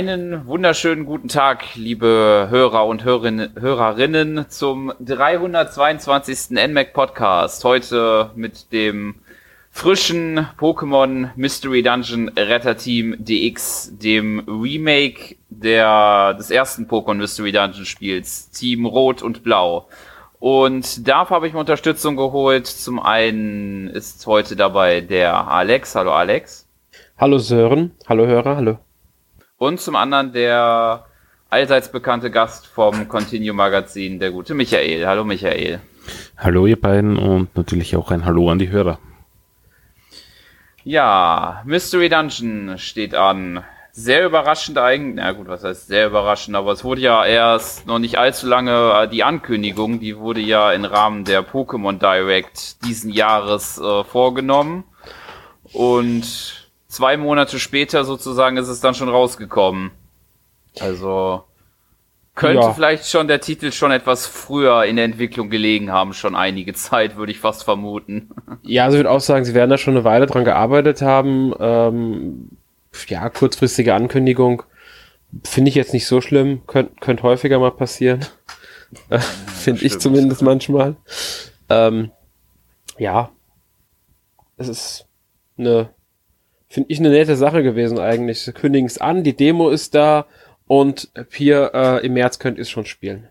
Einen wunderschönen guten Tag, liebe Hörer und Hörerinnen, Hörerinnen zum 322. NMAC Podcast. Heute mit dem frischen Pokémon Mystery Dungeon Retter Team DX, dem Remake der, des ersten Pokémon Mystery Dungeon Spiels, Team Rot und Blau. Und dafür habe ich mir Unterstützung geholt. Zum einen ist heute dabei der Alex. Hallo Alex. Hallo Sören. Hallo Hörer. Hallo. Und zum anderen der allseits bekannte Gast vom Continue Magazin, der gute Michael. Hallo Michael. Hallo ihr beiden und natürlich auch ein Hallo an die Hörer. Ja, Mystery Dungeon steht an. Sehr überraschend eigentlich, na gut, was heißt sehr überraschend, aber es wurde ja erst noch nicht allzu lange äh, die Ankündigung, die wurde ja im Rahmen der Pokémon Direct diesen Jahres äh, vorgenommen. Und zwei Monate später sozusagen ist es dann schon rausgekommen. Also könnte ja. vielleicht schon der Titel schon etwas früher in der Entwicklung gelegen haben, schon einige Zeit, würde ich fast vermuten. Ja, also ich würde auch sagen, sie werden da schon eine Weile dran gearbeitet haben. Ähm, ja, kurzfristige Ankündigung finde ich jetzt nicht so schlimm, könnte könnt häufiger mal passieren. Ja, finde ich zumindest manchmal. Ähm, ja, es ist eine, finde ich eine nette Sache gewesen eigentlich. Sie kündigen es an, die Demo ist da und hier äh, im März könnt ihr es schon spielen.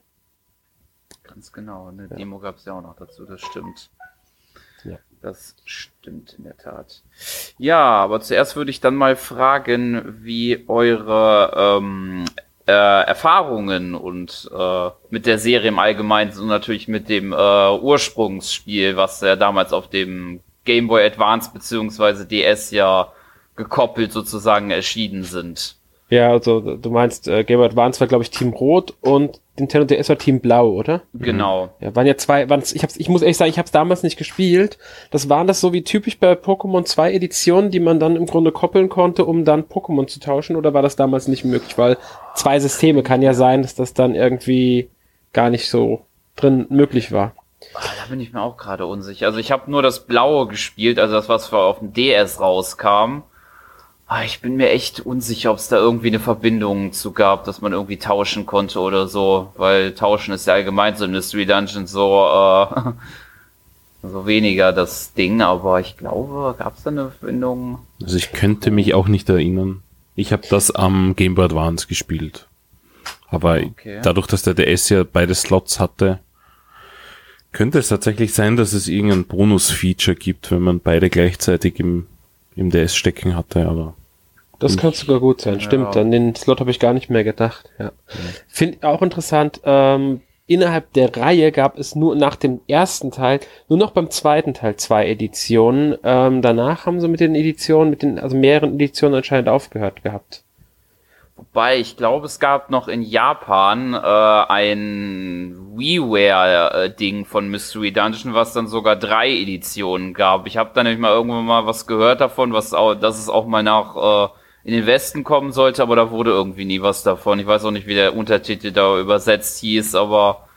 Ganz genau, eine ja. Demo gab es ja auch noch dazu, das stimmt. Ja. Das stimmt in der Tat. Ja, aber zuerst würde ich dann mal fragen, wie eure ähm, äh, Erfahrungen und äh, mit der Serie im Allgemeinen und natürlich mit dem äh, Ursprungsspiel, was ja damals auf dem Game Boy Advance beziehungsweise DS ja gekoppelt sozusagen erschienen sind. Ja, also du meinst, äh, Game Advance war, glaube ich, Team Rot und Nintendo DS war Team Blau, oder? Genau. Ja, waren ja zwei, waren, ich, hab's, ich muss ehrlich sagen, ich habe es damals nicht gespielt. Das waren das so wie typisch bei Pokémon zwei Editionen, die man dann im Grunde koppeln konnte, um dann Pokémon zu tauschen, oder war das damals nicht möglich? Weil zwei Systeme kann ja sein, dass das dann irgendwie gar nicht so drin möglich war. Ah, da bin ich mir auch gerade unsicher. Also ich habe nur das Blaue gespielt, also das, was auf dem DS rauskam. Ah, ich bin mir echt unsicher, ob es da irgendwie eine Verbindung zu gab, dass man irgendwie tauschen konnte oder so, weil tauschen ist ja allgemein so in Mystery Dungeon so, äh, so weniger das Ding, aber ich glaube, gab es da eine Verbindung? Also ich könnte mich auch nicht erinnern. Ich habe das am Game Boy Advance gespielt. Aber okay. dadurch, dass der DS ja beide Slots hatte, könnte es tatsächlich sein, dass es irgendein Bonus-Feature gibt, wenn man beide gleichzeitig im, im DS stecken hatte, aber das kann sogar gut sein, stimmt. An den Slot habe ich gar nicht mehr gedacht. Ja. Finde auch interessant, ähm, innerhalb der Reihe gab es nur nach dem ersten Teil, nur noch beim zweiten Teil zwei Editionen. Ähm, danach haben sie mit den Editionen, mit den, also mehreren Editionen anscheinend aufgehört gehabt. Wobei, ich glaube, es gab noch in Japan äh, ein WiiWare-Ding von Mystery Dungeon, was dann sogar drei Editionen gab. Ich habe da nämlich mal irgendwann mal was gehört davon, was auch, dass es auch mal nach äh, in den Westen kommen sollte, aber da wurde irgendwie nie was davon. Ich weiß auch nicht, wie der Untertitel da übersetzt hieß, aber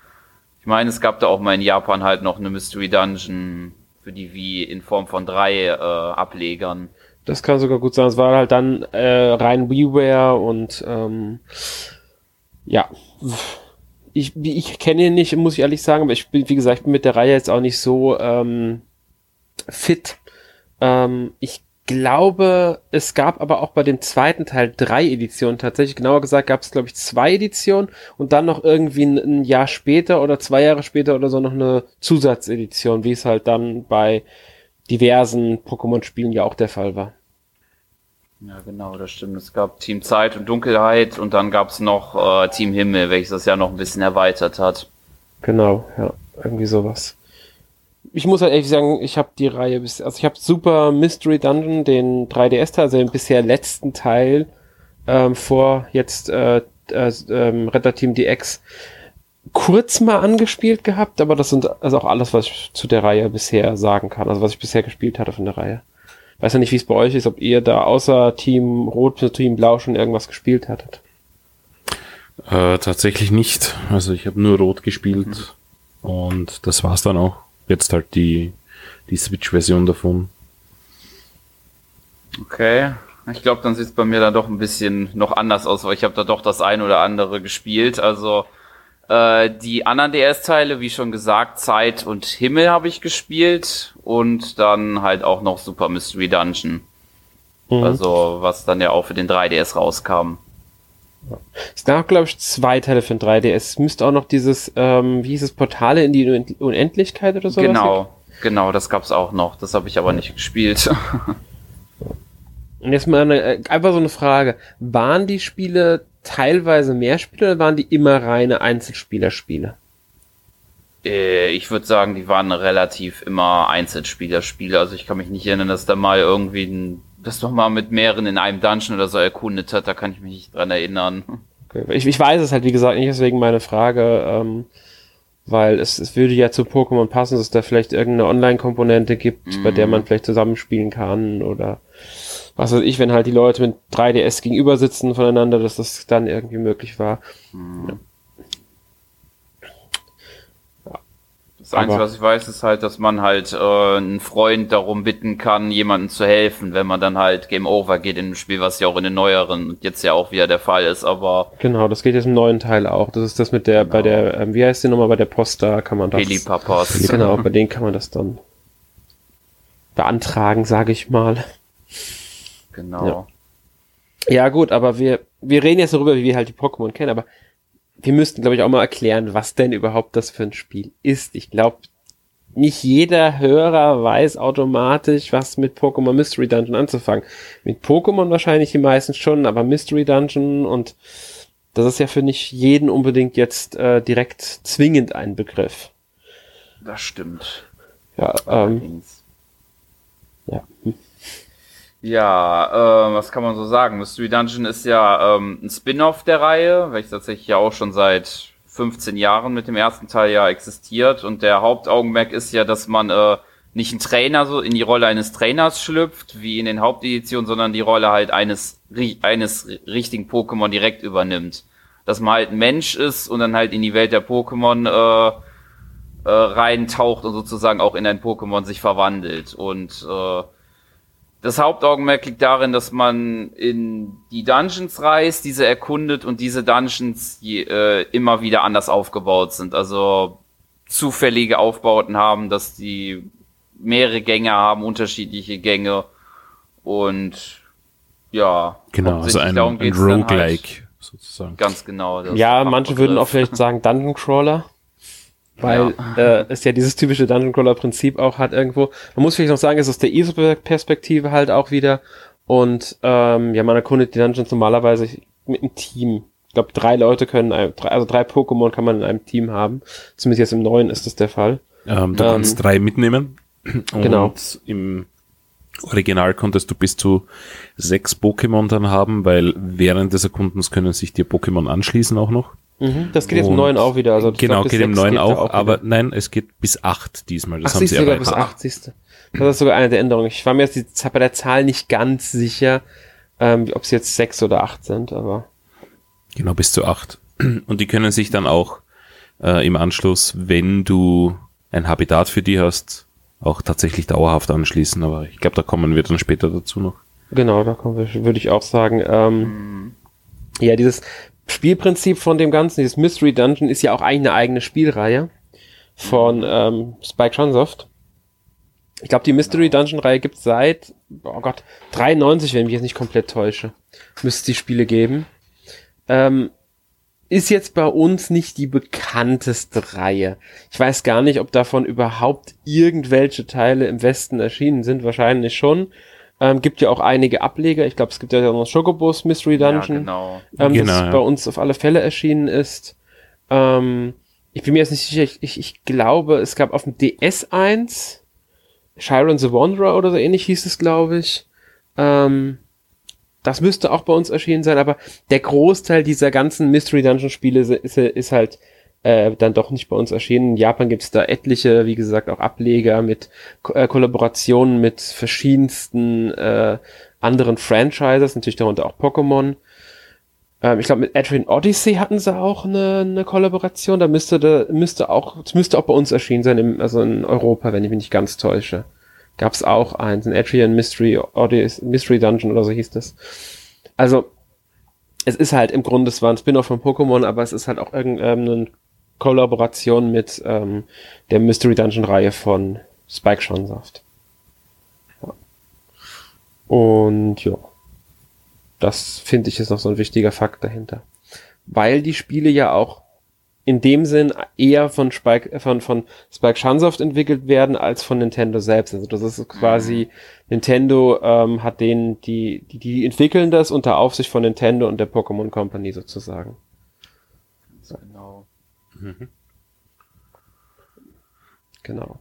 ich meine, es gab da auch mal in Japan halt noch eine Mystery Dungeon für die Wii in Form von drei äh, Ablegern. Das kann sogar gut sein. Es war halt dann äh, rein WiiWare und ähm, ja. Ich, ich kenne ihn nicht, muss ich ehrlich sagen, aber ich bin, wie gesagt, bin mit der Reihe jetzt auch nicht so ähm, fit. Ähm, ich glaube, es gab aber auch bei dem zweiten Teil drei Editionen. Tatsächlich, genauer gesagt, gab es, glaube ich, zwei Editionen und dann noch irgendwie ein, ein, Jahr später oder zwei Jahre später oder so noch eine Zusatzedition, wie es halt dann bei diversen Pokémon-Spielen ja auch der Fall war. Ja, genau, das stimmt. Es gab Team Zeit und Dunkelheit und dann gab es noch äh, Team Himmel, welches das ja noch ein bisschen erweitert hat. Genau, ja, irgendwie sowas ich muss halt ehrlich sagen, ich habe die Reihe bis, also ich habe Super Mystery Dungeon, den 3DS-Teil, also den bisher letzten Teil ähm, vor jetzt äh, äh, ähm, Retter Team DX kurz mal angespielt gehabt, aber das sind also auch alles, was ich zu der Reihe bisher sagen kann, also was ich bisher gespielt hatte von der Reihe. Weiß ja nicht, wie es bei euch ist, ob ihr da außer Team Rot Team Blau schon irgendwas gespielt hattet. Äh, tatsächlich nicht. Also ich habe nur Rot gespielt mhm. und das war's dann auch. Jetzt halt die, die Switch-Version davon. Okay. Ich glaube, dann sieht es bei mir dann doch ein bisschen noch anders aus, weil ich habe da doch das ein oder andere gespielt. Also äh, die anderen DS-Teile, wie schon gesagt, Zeit und Himmel habe ich gespielt und dann halt auch noch Super Mystery Dungeon. Mhm. Also was dann ja auch für den 3DS rauskam. Es gab, glaube ich, zwei Teile für den 3DS. Es müsste auch noch dieses, ähm, wie hieß es, Portale in die Unendlichkeit oder so. Genau, genau, das gab's auch noch. Das habe ich aber nicht gespielt. Und jetzt mal eine, äh, einfach so eine Frage. Waren die Spiele teilweise mehr Spiele oder waren die immer reine Einzelspielerspiele? Äh, ich würde sagen, die waren relativ immer Einzelspielerspiele. Also ich kann mich nicht erinnern, dass da mal irgendwie ein, das doch mal mit mehreren in einem Dungeon oder so erkundet hat. Da kann ich mich nicht dran erinnern. Okay. Ich, ich weiß es halt, wie gesagt, nicht, deswegen meine Frage. Ähm, weil es, es würde ja zu Pokémon passen, dass es da vielleicht irgendeine Online-Komponente gibt, mm. bei der man vielleicht zusammenspielen kann oder was weiß ich, wenn halt die Leute mit 3DS gegenüber sitzen voneinander, dass das dann irgendwie möglich war. Mhm. Ja. Das Einzige, was ich weiß, ist halt, dass man halt äh, einen Freund darum bitten kann, jemandem zu helfen, wenn man dann halt Game Over geht in einem Spiel, was ja auch in den neueren jetzt ja auch wieder der Fall ist, aber. Genau, das geht jetzt im neuen Teil auch. Das ist das mit der, genau. bei der, ähm, wie heißt die nochmal, bei der Post, da kann man das. Helipapost. Genau, bei denen kann man das dann beantragen, sage ich mal. Genau. Ja. ja, gut, aber wir, wir reden jetzt darüber, wie wir halt die Pokémon kennen, aber wir müssten, glaube ich, auch mal erklären, was denn überhaupt das für ein Spiel ist. Ich glaube, nicht jeder Hörer weiß automatisch, was mit Pokémon Mystery Dungeon anzufangen. Mit Pokémon wahrscheinlich die meisten schon, aber Mystery Dungeon und das ist ja für nicht jeden unbedingt jetzt äh, direkt zwingend ein Begriff. Das stimmt. Ja, ähm, ja. Hm. Ja, äh, was kann man so sagen? Mystery Dungeon ist ja ähm, ein Spin-off der Reihe, welches tatsächlich ja auch schon seit 15 Jahren mit dem ersten Teil ja existiert. Und der Hauptaugenmerk ist ja, dass man äh, nicht ein Trainer so in die Rolle eines Trainers schlüpft, wie in den Haupteditionen, sondern die Rolle halt eines, eines richtigen Pokémon direkt übernimmt. Dass man halt ein Mensch ist und dann halt in die Welt der Pokémon äh, äh, reintaucht und sozusagen auch in ein Pokémon sich verwandelt. Und äh, das Hauptaugenmerk liegt darin, dass man in die Dungeons reist, diese erkundet und diese Dungeons je, äh, immer wieder anders aufgebaut sind. Also zufällige Aufbauten haben, dass die mehrere Gänge haben, unterschiedliche Gänge und ja. Genau, also ein, ein Roguelike halt. sozusagen. Ganz genau. Ja, manche würden auch vielleicht sagen Dungeon Crawler weil ja. äh, es ja dieses typische Dungeon Crawler Prinzip auch hat irgendwo. Man muss vielleicht noch sagen, es ist aus der ISO-Perspektive halt auch wieder und ähm, ja, man erkundet die Dungeons normalerweise mit einem Team. Ich glaube, drei Leute können, also drei Pokémon kann man in einem Team haben. Zumindest jetzt im neuen ist das der Fall. Ähm, du ähm, kannst drei mitnehmen. Und genau. im Original konntest du bis zu sechs Pokémon dann haben, weil während des Erkundens können sich dir Pokémon anschließen auch noch. Mhm, das geht jetzt im neuen auch wieder. Also genau, geht im neuen auch, auch aber nein, es geht bis acht diesmal. Das Ach, haben sie sogar bis acht, siehste. Das ist sogar eine der Änderungen. Ich war mir jetzt bei der Zahl nicht ganz sicher, ähm, ob es jetzt sechs oder acht sind, aber. Genau, bis zu acht. Und die können sich dann auch äh, im Anschluss, wenn du ein Habitat für die hast, auch tatsächlich dauerhaft anschließen. Aber ich glaube, da kommen wir dann später dazu noch. Genau, da kommen wir, würde ich auch sagen. Ähm, mhm. Ja, dieses Spielprinzip von dem Ganzen, dieses Mystery Dungeon, ist ja auch eigentlich eine eigene Spielreihe von ähm, Spike Chunsoft. Ich glaube, die Mystery Dungeon Reihe gibt es seit, oh Gott, 93, wenn ich mich jetzt nicht komplett täusche. Müsste es die Spiele geben. Ähm, ist jetzt bei uns nicht die bekannteste Reihe. Ich weiß gar nicht, ob davon überhaupt irgendwelche Teile im Westen erschienen sind. Wahrscheinlich schon. Ähm, gibt ja auch einige Ableger. Ich glaube, es gibt ja noch Schokobos Mystery Dungeon. Ja, genau. Ähm, genau, das ja. bei uns auf alle Fälle erschienen ist. Ähm, ich bin mir jetzt nicht sicher. Ich, ich, ich glaube, es gab auf dem DS 1 Chiron the Wanderer oder so ähnlich hieß es, glaube ich. Ähm, das müsste auch bei uns erschienen sein, aber der Großteil dieser ganzen Mystery Dungeon Spiele ist, ist, ist halt äh, dann doch nicht bei uns erschienen. In Japan gibt es da etliche, wie gesagt, auch Ableger mit Ko äh, Kollaborationen mit verschiedensten äh, anderen Franchises, natürlich darunter auch Pokémon. Ähm, ich glaube, mit Adrian Odyssey hatten sie auch eine, eine Kollaboration. Da müsste, da müsste auch, das müsste auch bei uns erschienen sein, im, also in Europa, wenn ich mich nicht ganz täusche. gab es auch eins, ein Adrian Mystery, Odyssey, Mystery Dungeon oder so hieß das. Also, es ist halt im Grunde, es war ein Spin-off von Pokémon, aber es ist halt auch irgendeine Kollaboration mit ähm, der Mystery Dungeon-Reihe von Spike Chunsoft. Ja. Und ja, das finde ich ist noch so ein wichtiger Fakt dahinter. Weil die Spiele ja auch in dem Sinn eher von Spike, von, von Spike Chunsoft entwickelt werden als von Nintendo selbst. Also das ist quasi, mhm. Nintendo ähm, hat den, die, die, die entwickeln das unter Aufsicht von Nintendo und der Pokémon Company sozusagen. Genau. Mhm. Genau.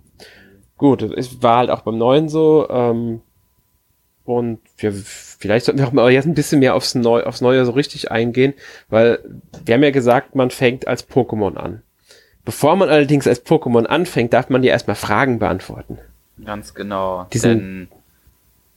Gut, es war halt auch beim neuen so, ähm, und wir, vielleicht sollten wir auch mal jetzt ein bisschen mehr aufs, Neu aufs Neue so richtig eingehen, weil wir haben ja gesagt, man fängt als Pokémon an. Bevor man allerdings als Pokémon anfängt, darf man ja erstmal Fragen beantworten. Ganz genau. Diesen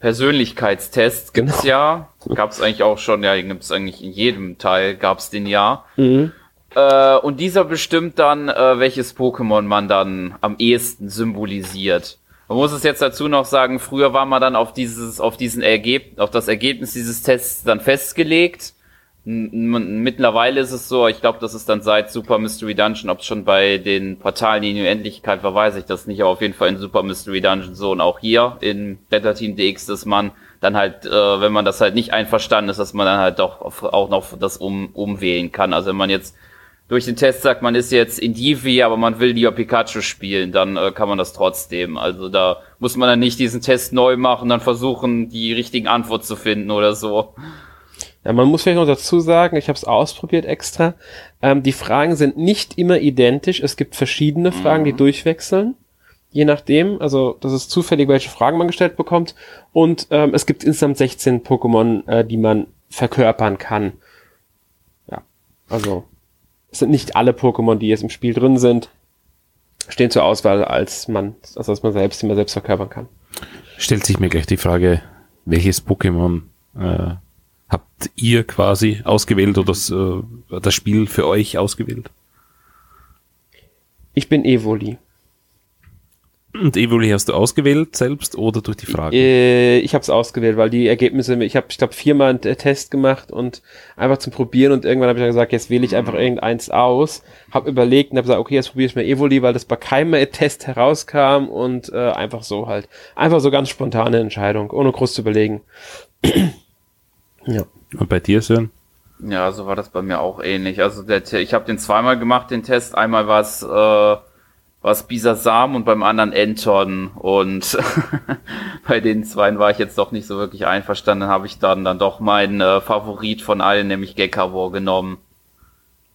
Persönlichkeitstest gibt's genau. ja. Gab's eigentlich auch schon, ja, den gibt's eigentlich in jedem Teil, gab's den ja. Mhm. Äh, und dieser bestimmt dann, äh, welches Pokémon man dann am ehesten symbolisiert. Man muss es jetzt dazu noch sagen, früher war man dann auf dieses, auf diesen Ergeb auf das Ergebnis dieses Tests dann festgelegt. Mittlerweile ist es so, ich glaube, das ist dann seit Super Mystery Dungeon, ob es schon bei den Portalen in Unendlichkeit war, weiß ich das nicht, aber auf jeden Fall in Super Mystery Dungeon so und auch hier in Beta Team DX, dass man dann halt, äh, wenn man das halt nicht einverstanden ist, dass man dann halt doch auch noch das um, umwählen kann. Also wenn man jetzt durch den Test sagt, man ist jetzt in Divi, aber man will lieber Pikachu spielen, dann äh, kann man das trotzdem. Also da muss man dann nicht diesen Test neu machen, dann versuchen, die richtigen Antwort zu finden oder so. Ja, man muss vielleicht noch dazu sagen, ich habe es ausprobiert extra. Ähm, die Fragen sind nicht immer identisch. Es gibt verschiedene Fragen, mhm. die durchwechseln. Je nachdem, also das ist zufällig, welche Fragen man gestellt bekommt. Und ähm, es gibt insgesamt 16 Pokémon, äh, die man verkörpern kann. Ja, also es sind nicht alle Pokémon, die jetzt im Spiel drin sind, stehen zur Auswahl, als man, also als man selbst immer selbst verkörpern kann. Stellt sich mir gleich die Frage, welches Pokémon äh, habt ihr quasi ausgewählt oder das, äh, das Spiel für euch ausgewählt? Ich bin Evoli. Und Evoli hast du ausgewählt selbst oder durch die Frage? Äh, ich habe es ausgewählt, weil die Ergebnisse, ich habe, ich glaube, viermal einen Test gemacht und einfach zum Probieren und irgendwann habe ich dann gesagt, jetzt wähle ich einfach irgendeins aus, habe überlegt und habe gesagt, okay, jetzt probiere ich mal Evoli, weil das bei keinem Test herauskam und äh, einfach so halt. Einfach so ganz spontane Entscheidung, ohne groß zu überlegen. ja. Und bei dir, Sören? Ja, so war das bei mir auch ähnlich. Also der, ich habe den zweimal gemacht, den Test. Einmal war es äh, was Bisasam und beim anderen Enton. Und bei den zweien war ich jetzt doch nicht so wirklich einverstanden. habe ich dann, dann doch meinen äh, Favorit von allen, nämlich Gekavor, genommen.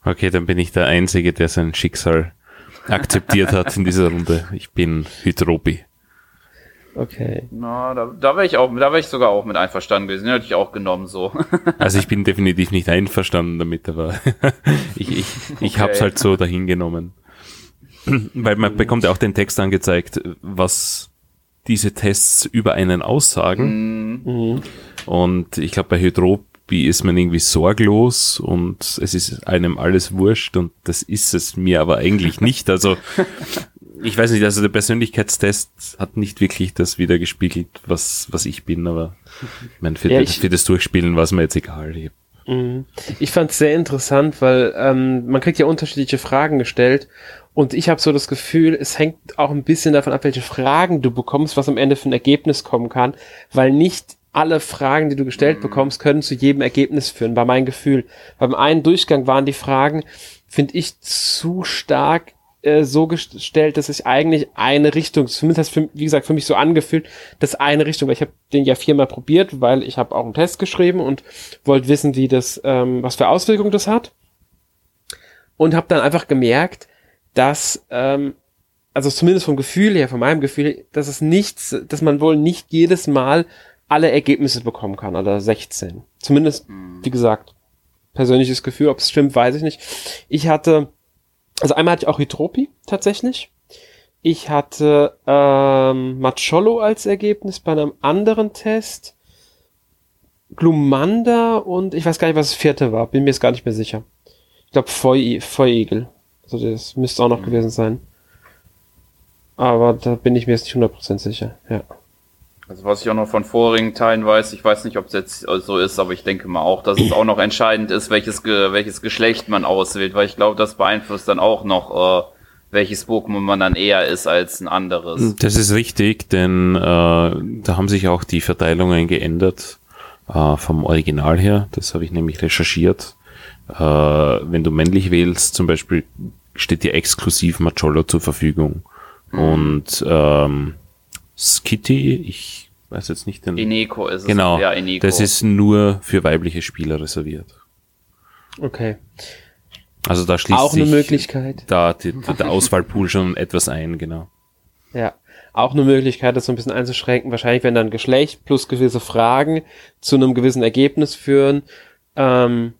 Okay, dann bin ich der Einzige, der sein Schicksal akzeptiert hat in dieser Runde. Ich bin Hydrobi. Okay. Na, da, da wäre ich auch, da wäre ich sogar auch mit einverstanden gewesen. Den hätte ich auch genommen so. also ich bin definitiv nicht einverstanden damit, aber ich, ich, ich okay. hab's halt so dahingenommen. Weil man bekommt ja auch den Text angezeigt, was diese Tests über einen aussagen. Mhm. Und ich glaube, bei Hydropi ist man irgendwie sorglos und es ist einem alles wurscht und das ist es mir aber eigentlich nicht. Also ich weiß nicht, also der Persönlichkeitstest hat nicht wirklich das wieder gespiegelt, was, was ich bin, aber ich meine, für, ja, ich, für das Durchspielen war es mir jetzt egal. Ich, mhm. ich fand es sehr interessant, weil ähm, man kriegt ja unterschiedliche Fragen gestellt und ich habe so das Gefühl, es hängt auch ein bisschen davon ab, welche Fragen du bekommst, was am Ende für ein Ergebnis kommen kann, weil nicht alle Fragen, die du gestellt mhm. bekommst, können zu jedem Ergebnis führen, bei meinem Gefühl. Beim einen Durchgang waren die Fragen, finde ich, zu stark äh, so gestellt, dass ich eigentlich eine Richtung, zumindest für, wie gesagt, für mich so angefühlt, dass eine Richtung, weil ich habe den ja viermal probiert, weil ich habe auch einen Test geschrieben und wollte wissen, wie das, ähm, was für Auswirkungen das hat. Und habe dann einfach gemerkt, dass, ähm, also zumindest vom Gefühl her, von meinem Gefühl, dass es nichts, dass man wohl nicht jedes Mal alle Ergebnisse bekommen kann, oder 16. Zumindest, mhm. wie gesagt, persönliches Gefühl, ob es stimmt, weiß ich nicht. Ich hatte, also einmal hatte ich auch Hydropi tatsächlich. Ich hatte ähm, Macholo als Ergebnis bei einem anderen Test. Glumanda und ich weiß gar nicht, was das vierte war. Bin mir jetzt gar nicht mehr sicher. Ich glaube Feuigel. Also das müsste auch noch mhm. gewesen sein. Aber da bin ich mir jetzt nicht 100% sicher, ja. Also was ich auch noch von vorigen Teilen weiß, ich weiß nicht, ob es jetzt so ist, aber ich denke mal auch, dass es auch noch entscheidend ist, welches, welches Geschlecht man auswählt, weil ich glaube, das beeinflusst dann auch noch, äh, welches Pokémon man dann eher ist als ein anderes. Das ist richtig, denn äh, da haben sich auch die Verteilungen geändert äh, vom Original her. Das habe ich nämlich recherchiert. Äh, wenn du männlich wählst, zum Beispiel, steht dir exklusiv Macholo zur Verfügung. Mhm. Und ähm, Skitty, ich weiß jetzt nicht den. Eneko ist es. Genau. Ja, Eneko. Das ist nur für weibliche Spieler reserviert. Okay. Also da schließt auch sich eine Möglichkeit. Da die, der Auswahlpool schon etwas ein, genau. Ja, auch eine Möglichkeit, das so ein bisschen einzuschränken. Wahrscheinlich, wenn dann Geschlecht plus gewisse Fragen zu einem gewissen Ergebnis führen. Ähm,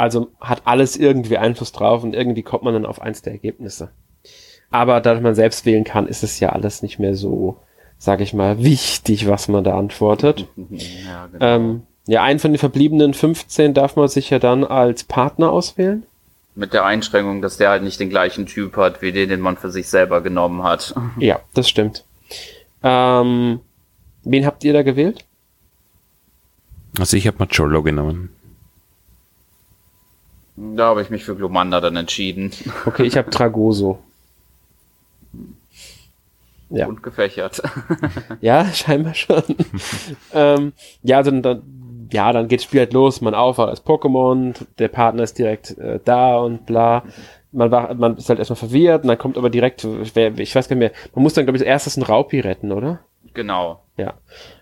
also hat alles irgendwie Einfluss drauf und irgendwie kommt man dann auf eins der Ergebnisse. Aber dadurch man selbst wählen kann, ist es ja alles nicht mehr so sag ich mal, wichtig, was man da antwortet. Ja, genau. ähm, ja, einen von den verbliebenen 15 darf man sich ja dann als Partner auswählen. Mit der Einschränkung, dass der halt nicht den gleichen Typ hat, wie den, den man für sich selber genommen hat. Ja, das stimmt. Ähm, wen habt ihr da gewählt? Also ich habe Macholo genommen. Da habe ich mich für Glomanda dann entschieden. Okay, ich habe Tragoso ja. und gefächert. ja, scheinbar schon. ähm, ja, dann, dann, ja, dann geht das Spiel halt los, man aufwacht als Pokémon, der Partner ist direkt äh, da und bla. Man, war, man ist halt erstmal verwirrt und dann kommt aber direkt, ich weiß gar nicht mehr, man muss dann, glaube ich, als erstes einen Raupi retten, oder? Genau. Ja.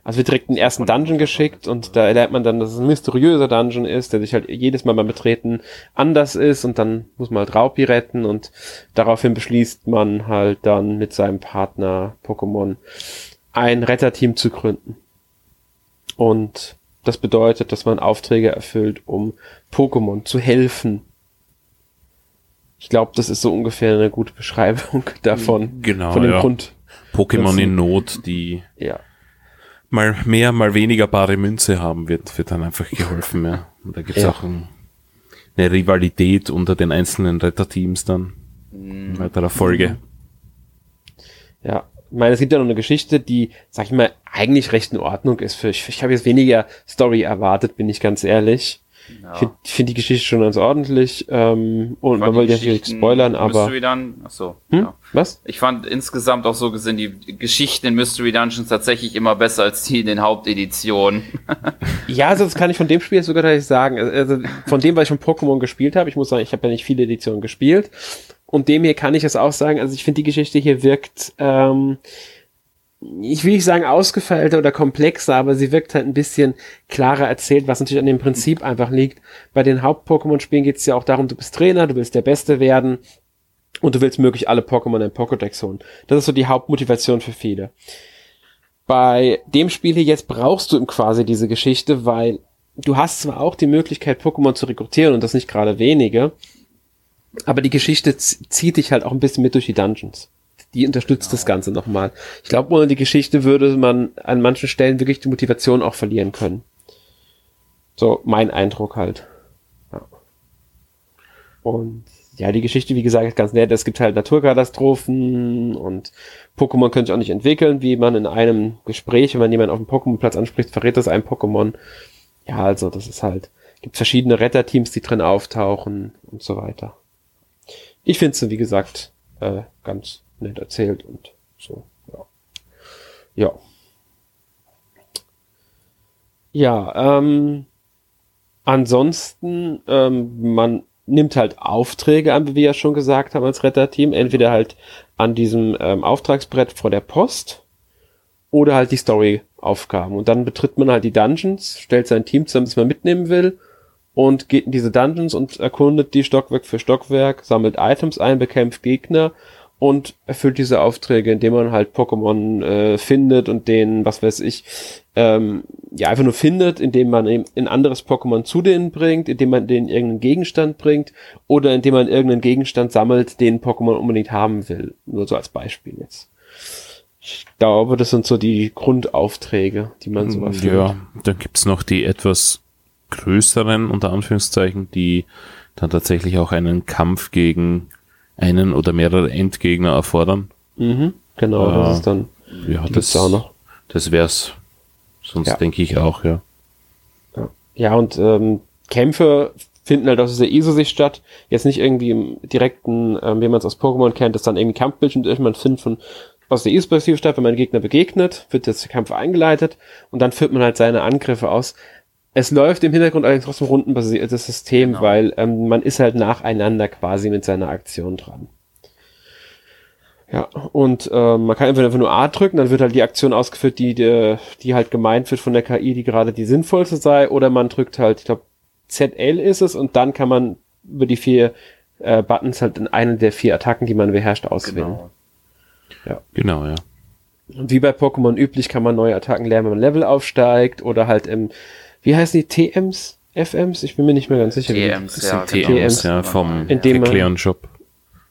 Also wird direkt den ersten Dungeon geschickt und da lernt man dann, dass es ein mysteriöser Dungeon ist, der sich halt jedes Mal beim Betreten anders ist und dann muss man halt Raupi retten und daraufhin beschließt man halt dann mit seinem Partner Pokémon ein Retterteam zu gründen. Und das bedeutet, dass man Aufträge erfüllt, um Pokémon zu helfen. Ich glaube, das ist so ungefähr eine gute Beschreibung davon. Genau. Von dem ja. Grund, Pokémon in Not, die ja. mal mehr, mal weniger bare Münze haben, wird, wird dann einfach geholfen. Ja. Und da gibt's ja. auch ein, eine Rivalität unter den einzelnen Retterteams dann in mhm. weiterer Folge. Ja, ich meine, es gibt ja noch eine Geschichte, die, sag ich mal, eigentlich recht in Ordnung ist. Für, ich ich habe jetzt weniger Story erwartet, bin ich ganz ehrlich. Ja. Ich finde find die Geschichte schon ganz ordentlich. Ähm, und man will ja nicht spoilern, aber. Mystery Dun ach so, hm? ja. Was? Ich fand insgesamt auch so gesehen die Geschichten in Mystery Dungeons tatsächlich immer besser als die in den Haupteditionen. ja, also das kann ich von dem Spiel sogar tatsächlich sagen. Also von dem, was ich von Pokémon gespielt habe, ich muss sagen, ich habe ja nicht viele Editionen gespielt. Und dem hier kann ich es auch sagen. Also ich finde die Geschichte hier wirkt. Ähm, ich will nicht sagen ausgefeilter oder komplexer, aber sie wirkt halt ein bisschen klarer erzählt, was natürlich an dem Prinzip einfach liegt. Bei den Haupt-Pokémon-Spielen geht es ja auch darum, du bist Trainer, du willst der Beste werden und du willst möglich alle Pokémon in Pokédex holen. Das ist so die Hauptmotivation für viele. Bei dem Spiel hier jetzt brauchst du quasi diese Geschichte, weil du hast zwar auch die Möglichkeit, Pokémon zu rekrutieren und das nicht gerade wenige, aber die Geschichte zieht dich halt auch ein bisschen mit durch die Dungeons die unterstützt genau. das Ganze nochmal. Ich glaube, ohne die Geschichte würde man an manchen Stellen wirklich die Motivation auch verlieren können. So mein Eindruck halt. Ja. Und ja, die Geschichte, wie gesagt, ist ganz nett. Es gibt halt Naturkatastrophen und Pokémon können sich auch nicht entwickeln, wie man in einem Gespräch, wenn man jemanden auf dem Pokémon-Platz anspricht, verrät das einem Pokémon. Ja, also das ist halt, gibt verschiedene Retterteams, die drin auftauchen und so weiter. Ich finde es, wie gesagt, äh, ganz nett erzählt und so, ja. Ja. Ja, ähm, ansonsten, ähm, man nimmt halt Aufträge an, wie wir ja schon gesagt haben als Retterteam, entweder halt an diesem ähm, Auftragsbrett vor der Post oder halt die Story-Aufgaben. Und dann betritt man halt die Dungeons, stellt sein Team zusammen, das man mitnehmen will und geht in diese Dungeons und erkundet die Stockwerk für Stockwerk, sammelt Items ein, bekämpft Gegner und erfüllt diese Aufträge, indem man halt Pokémon äh, findet und denen, was weiß ich, ähm, ja, einfach nur findet, indem man eben ein anderes Pokémon zu denen bringt, indem man denen irgendeinen Gegenstand bringt oder indem man irgendeinen Gegenstand sammelt, den Pokémon unbedingt haben will. Nur so als Beispiel jetzt. Ich glaube, das sind so die Grundaufträge, die man so erfüllt. Ja, dann gibt's noch die etwas größeren, unter Anführungszeichen, die dann tatsächlich auch einen Kampf gegen einen oder mehrere Endgegner erfordern. Mhm, genau, äh, das ist dann ja, das auch noch. Das wär's Sonst ja. denke ich auch, ja. Ja, und ähm, Kämpfe finden halt aus dieser ISO-Sicht statt. Jetzt nicht irgendwie im direkten, ähm, wie man es aus Pokémon kennt, dass dann irgendwie Kampfbildschirm ist. Man findet von aus der ISO-Perspektive statt, wenn man Gegner begegnet, wird jetzt der Kampf eingeleitet und dann führt man halt seine Angriffe aus. Es läuft im Hintergrund allerdings trotzdem rundenbasiertes System, genau. weil ähm, man ist halt nacheinander quasi mit seiner Aktion dran. Ja, und äh, man kann einfach nur A drücken, dann wird halt die Aktion ausgeführt, die, die, die halt gemeint wird von der KI, die gerade die sinnvollste sei, oder man drückt halt, ich glaube, ZL ist es, und dann kann man über die vier äh, Buttons halt in eine der vier Attacken, die man beherrscht, auswählen. Genau. Ja. Genau, ja. Und wie bei Pokémon üblich kann man neue Attacken lernen, wenn man Level aufsteigt, oder halt im, wie heißen die, TMs? FMs? Ich bin mir nicht mehr ganz sicher. TMs, ja, genau. TMs, ja, vom Cleon Shop.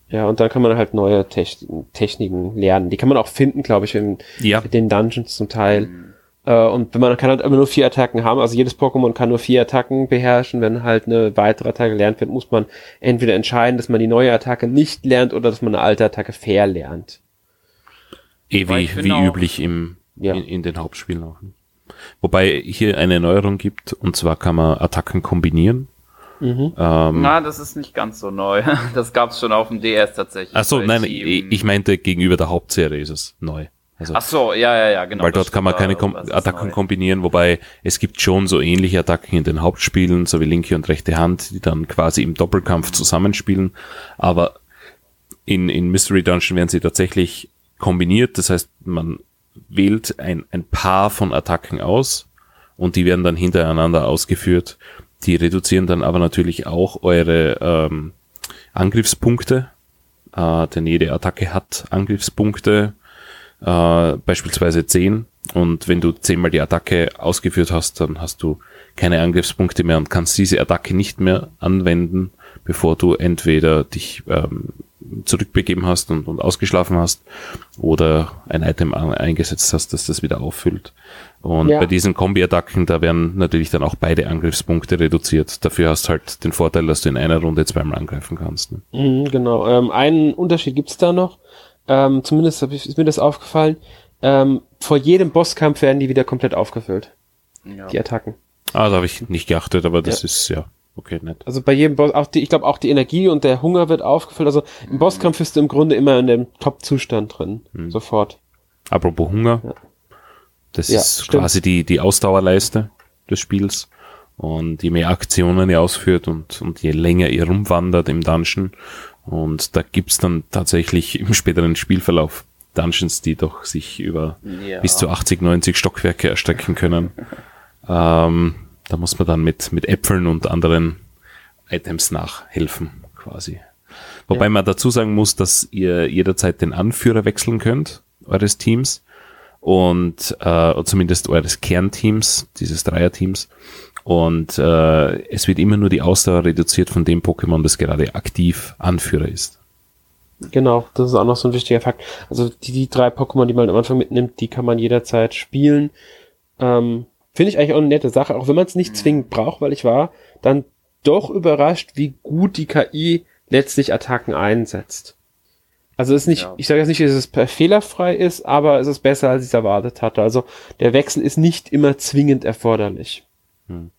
Ja, und dann kann man halt neue Techniken lernen. Die kann man auch finden, glaube ich, in, ja. in den Dungeons zum Teil. Mhm. Äh, und man kann halt immer nur vier Attacken haben. Also jedes Pokémon kann nur vier Attacken beherrschen. Wenn halt eine weitere Attacke gelernt wird, muss man entweder entscheiden, dass man die neue Attacke nicht lernt oder dass man eine alte Attacke fair lernt. Eh wie, wie üblich im, ja. in, in den Hauptspielen auch. Wobei hier eine Neuerung gibt, und zwar kann man Attacken kombinieren. Mhm. Ähm, Na, das ist nicht ganz so neu. Das gab's schon auf dem DS tatsächlich. Ach so, nein, ich, ich meinte gegenüber der Hauptserie ist es neu. Also, Ach so, ja, ja, ja, genau. Weil dort kann man keine Kom Attacken neu. kombinieren, wobei es gibt schon so ähnliche Attacken in den Hauptspielen, so wie linke und rechte Hand, die dann quasi im Doppelkampf zusammenspielen. Aber in, in Mystery Dungeon werden sie tatsächlich kombiniert. Das heißt, man wählt ein, ein Paar von Attacken aus und die werden dann hintereinander ausgeführt. Die reduzieren dann aber natürlich auch eure ähm, Angriffspunkte, äh, denn jede Attacke hat Angriffspunkte, äh, beispielsweise 10. Und wenn du zehnmal die Attacke ausgeführt hast, dann hast du keine Angriffspunkte mehr und kannst diese Attacke nicht mehr anwenden, bevor du entweder dich ähm, zurückbegeben hast und, und ausgeschlafen hast oder ein Item eingesetzt hast, das das wieder auffüllt. Und ja. bei diesen Kombi-Attacken, da werden natürlich dann auch beide Angriffspunkte reduziert. Dafür hast du halt den Vorteil, dass du in einer Runde zweimal angreifen kannst. Ne? Mhm, genau. Ähm, einen Unterschied gibt's da noch. Ähm, zumindest ist mir das aufgefallen. Ähm, vor jedem Bosskampf werden die wieder komplett aufgefüllt. Ja. Die Attacken. Ah, da habe ich nicht geachtet, aber das ja. ist ja okay, nett. Also bei jedem Boss, auch die, ich glaube auch die Energie und der Hunger wird aufgefüllt. Also im. Bosskampf bist du im Grunde immer in dem Top-Zustand drin. Mhm. Sofort. Apropos Hunger. Ja. Das ja, ist stimmt. quasi die, die Ausdauerleiste des Spiels. Und je mehr Aktionen ihr ausführt und, und je länger ihr rumwandert im Dungeon. Und da gibt's dann tatsächlich im späteren Spielverlauf Dungeons, die doch sich über ja. bis zu 80, 90 Stockwerke erstrecken können. ähm, da muss man dann mit, mit Äpfeln und anderen Items nachhelfen, quasi. Wobei ja. man dazu sagen muss, dass ihr jederzeit den Anführer wechseln könnt, eures Teams und äh, zumindest eures Kernteams, dieses Dreierteams. Und äh, es wird immer nur die Ausdauer reduziert von dem Pokémon, das gerade aktiv Anführer ist. Genau, das ist auch noch so ein wichtiger Fakt. Also die, die drei Pokémon, die man am Anfang mitnimmt, die kann man jederzeit spielen. Ähm, Finde ich eigentlich auch eine nette Sache, auch wenn man es nicht zwingend braucht, weil ich war dann doch überrascht, wie gut die KI letztlich Attacken einsetzt. Also es ist nicht, ja. ich sage jetzt nicht, dass es fehlerfrei ist, aber es ist besser, als ich es erwartet hatte. Also der Wechsel ist nicht immer zwingend erforderlich. Hm.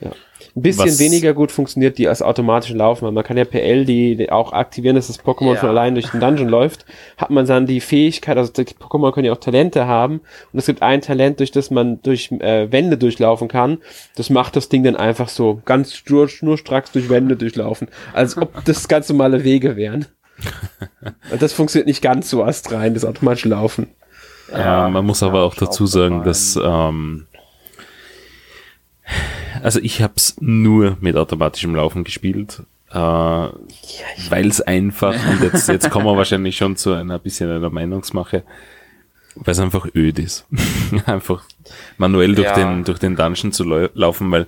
Ja. Ein bisschen Was? weniger gut funktioniert die als automatisch laufen, weil man kann ja PL die, die auch aktivieren, dass das Pokémon ja. von allein durch den Dungeon läuft. Hat man dann die Fähigkeit, also die Pokémon können ja auch Talente haben und es gibt ein Talent, durch das man durch äh, Wände durchlaufen kann. Das macht das Ding dann einfach so ganz schnurstracks durch Wände durchlaufen, als ob das ganz normale Wege wären. Und das funktioniert nicht ganz so astrein, das automatische Laufen. Ja, man muss aber auch dazu sagen, dass ähm, also ich habe es nur mit automatischem Laufen gespielt, äh, ja, weil es einfach, und jetzt, jetzt kommen wir wahrscheinlich schon zu einer bisschen einer Meinungsmache, weil es einfach öd ist. einfach manuell durch, ja. den, durch den Dungeon zu laufen, weil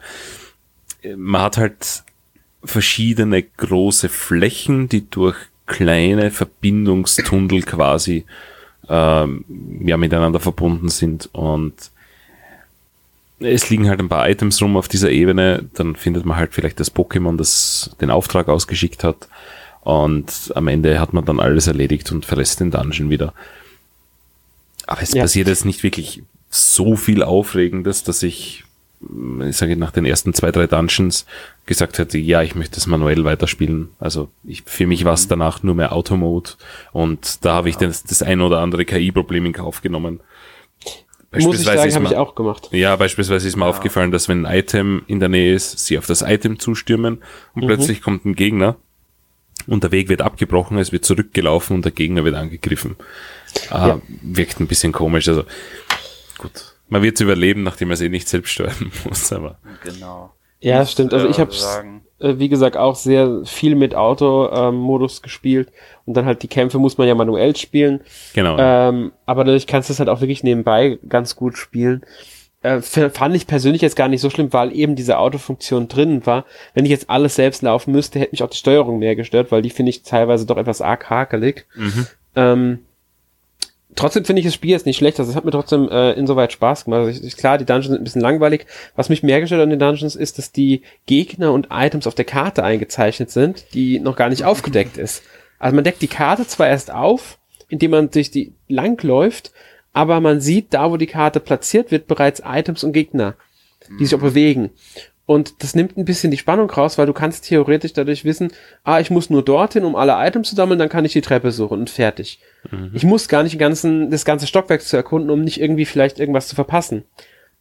äh, man hat halt verschiedene große Flächen, die durch kleine Verbindungstunnel quasi ähm, ja, miteinander verbunden sind und es liegen halt ein paar Items rum auf dieser Ebene, dann findet man halt vielleicht das Pokémon, das den Auftrag ausgeschickt hat und am Ende hat man dann alles erledigt und verlässt den Dungeon wieder. Aber es ja. passiert jetzt nicht wirklich so viel Aufregendes, dass ich, ich sage nach den ersten zwei, drei Dungeons gesagt hätte, ja, ich möchte es manuell weiterspielen. Also ich, für mich war es mhm. danach nur mehr Automode und da habe ich das, das ein oder andere KI-Problem in Kauf genommen. Muss ich sagen, habe ich auch gemacht. Ja, beispielsweise ist mir ja. aufgefallen, dass wenn ein Item in der Nähe ist, sie auf das Item zustürmen und mhm. plötzlich kommt ein Gegner und der Weg wird abgebrochen, es wird zurückgelaufen und der Gegner wird angegriffen. Ah, ja. Wirkt ein bisschen komisch. Also gut, man wird es überleben, nachdem man es eh nicht selbst steuern muss. Aber genau. Ja, stimmt. Also ich habe äh, wie gesagt auch sehr viel mit Auto-Modus ähm, gespielt und dann halt die Kämpfe muss man ja manuell spielen. Genau. Ähm, aber dadurch kannst du es halt auch wirklich nebenbei ganz gut spielen. Äh, fand ich persönlich jetzt gar nicht so schlimm, weil eben diese Autofunktion drin war. Wenn ich jetzt alles selbst laufen müsste, hätte mich auch die Steuerung mehr gestört, weil die finde ich teilweise doch etwas arg hakelig. Mhm. Ähm, trotzdem finde ich das Spiel jetzt nicht schlecht. Also es hat mir trotzdem äh, insoweit Spaß gemacht. Also ich, klar, die Dungeons sind ein bisschen langweilig. Was mich mehr gestört an den Dungeons ist, dass die Gegner und Items auf der Karte eingezeichnet sind, die noch gar nicht aufgedeckt ist. Also man deckt die Karte zwar erst auf, indem man durch die langläuft, aber man sieht da, wo die Karte platziert wird, bereits Items und Gegner, die sich auch bewegen. Und das nimmt ein bisschen die Spannung raus, weil du kannst theoretisch dadurch wissen, ah, ich muss nur dorthin, um alle Items zu sammeln, dann kann ich die Treppe suchen und fertig. Mhm. Ich muss gar nicht den ganzen, das ganze Stockwerk zu erkunden, um nicht irgendwie vielleicht irgendwas zu verpassen.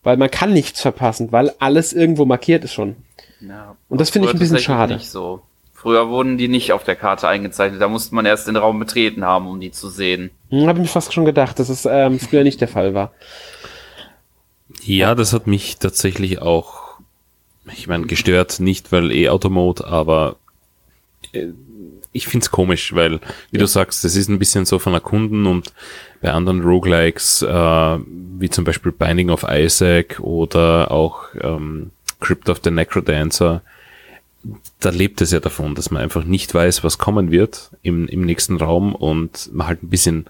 Weil man kann nichts verpassen, weil alles irgendwo markiert ist schon. Ja, und das finde ich ein bisschen schade. Nicht so. Früher wurden die nicht auf der Karte eingezeichnet, da musste man erst den Raum betreten haben, um die zu sehen. Hm, Habe ich mir fast schon gedacht, dass es ähm, früher nicht der Fall war. Ja, das hat mich tatsächlich auch ich meine, gestört nicht, weil eh Automode, aber äh, ich find's komisch, weil, wie ja. du sagst, das ist ein bisschen so von Erkunden und bei anderen Roguelikes, äh, wie zum Beispiel Binding of Isaac oder auch ähm, Crypt of the Necrodancer, da lebt es ja davon, dass man einfach nicht weiß, was kommen wird im, im nächsten Raum und man halt ein bisschen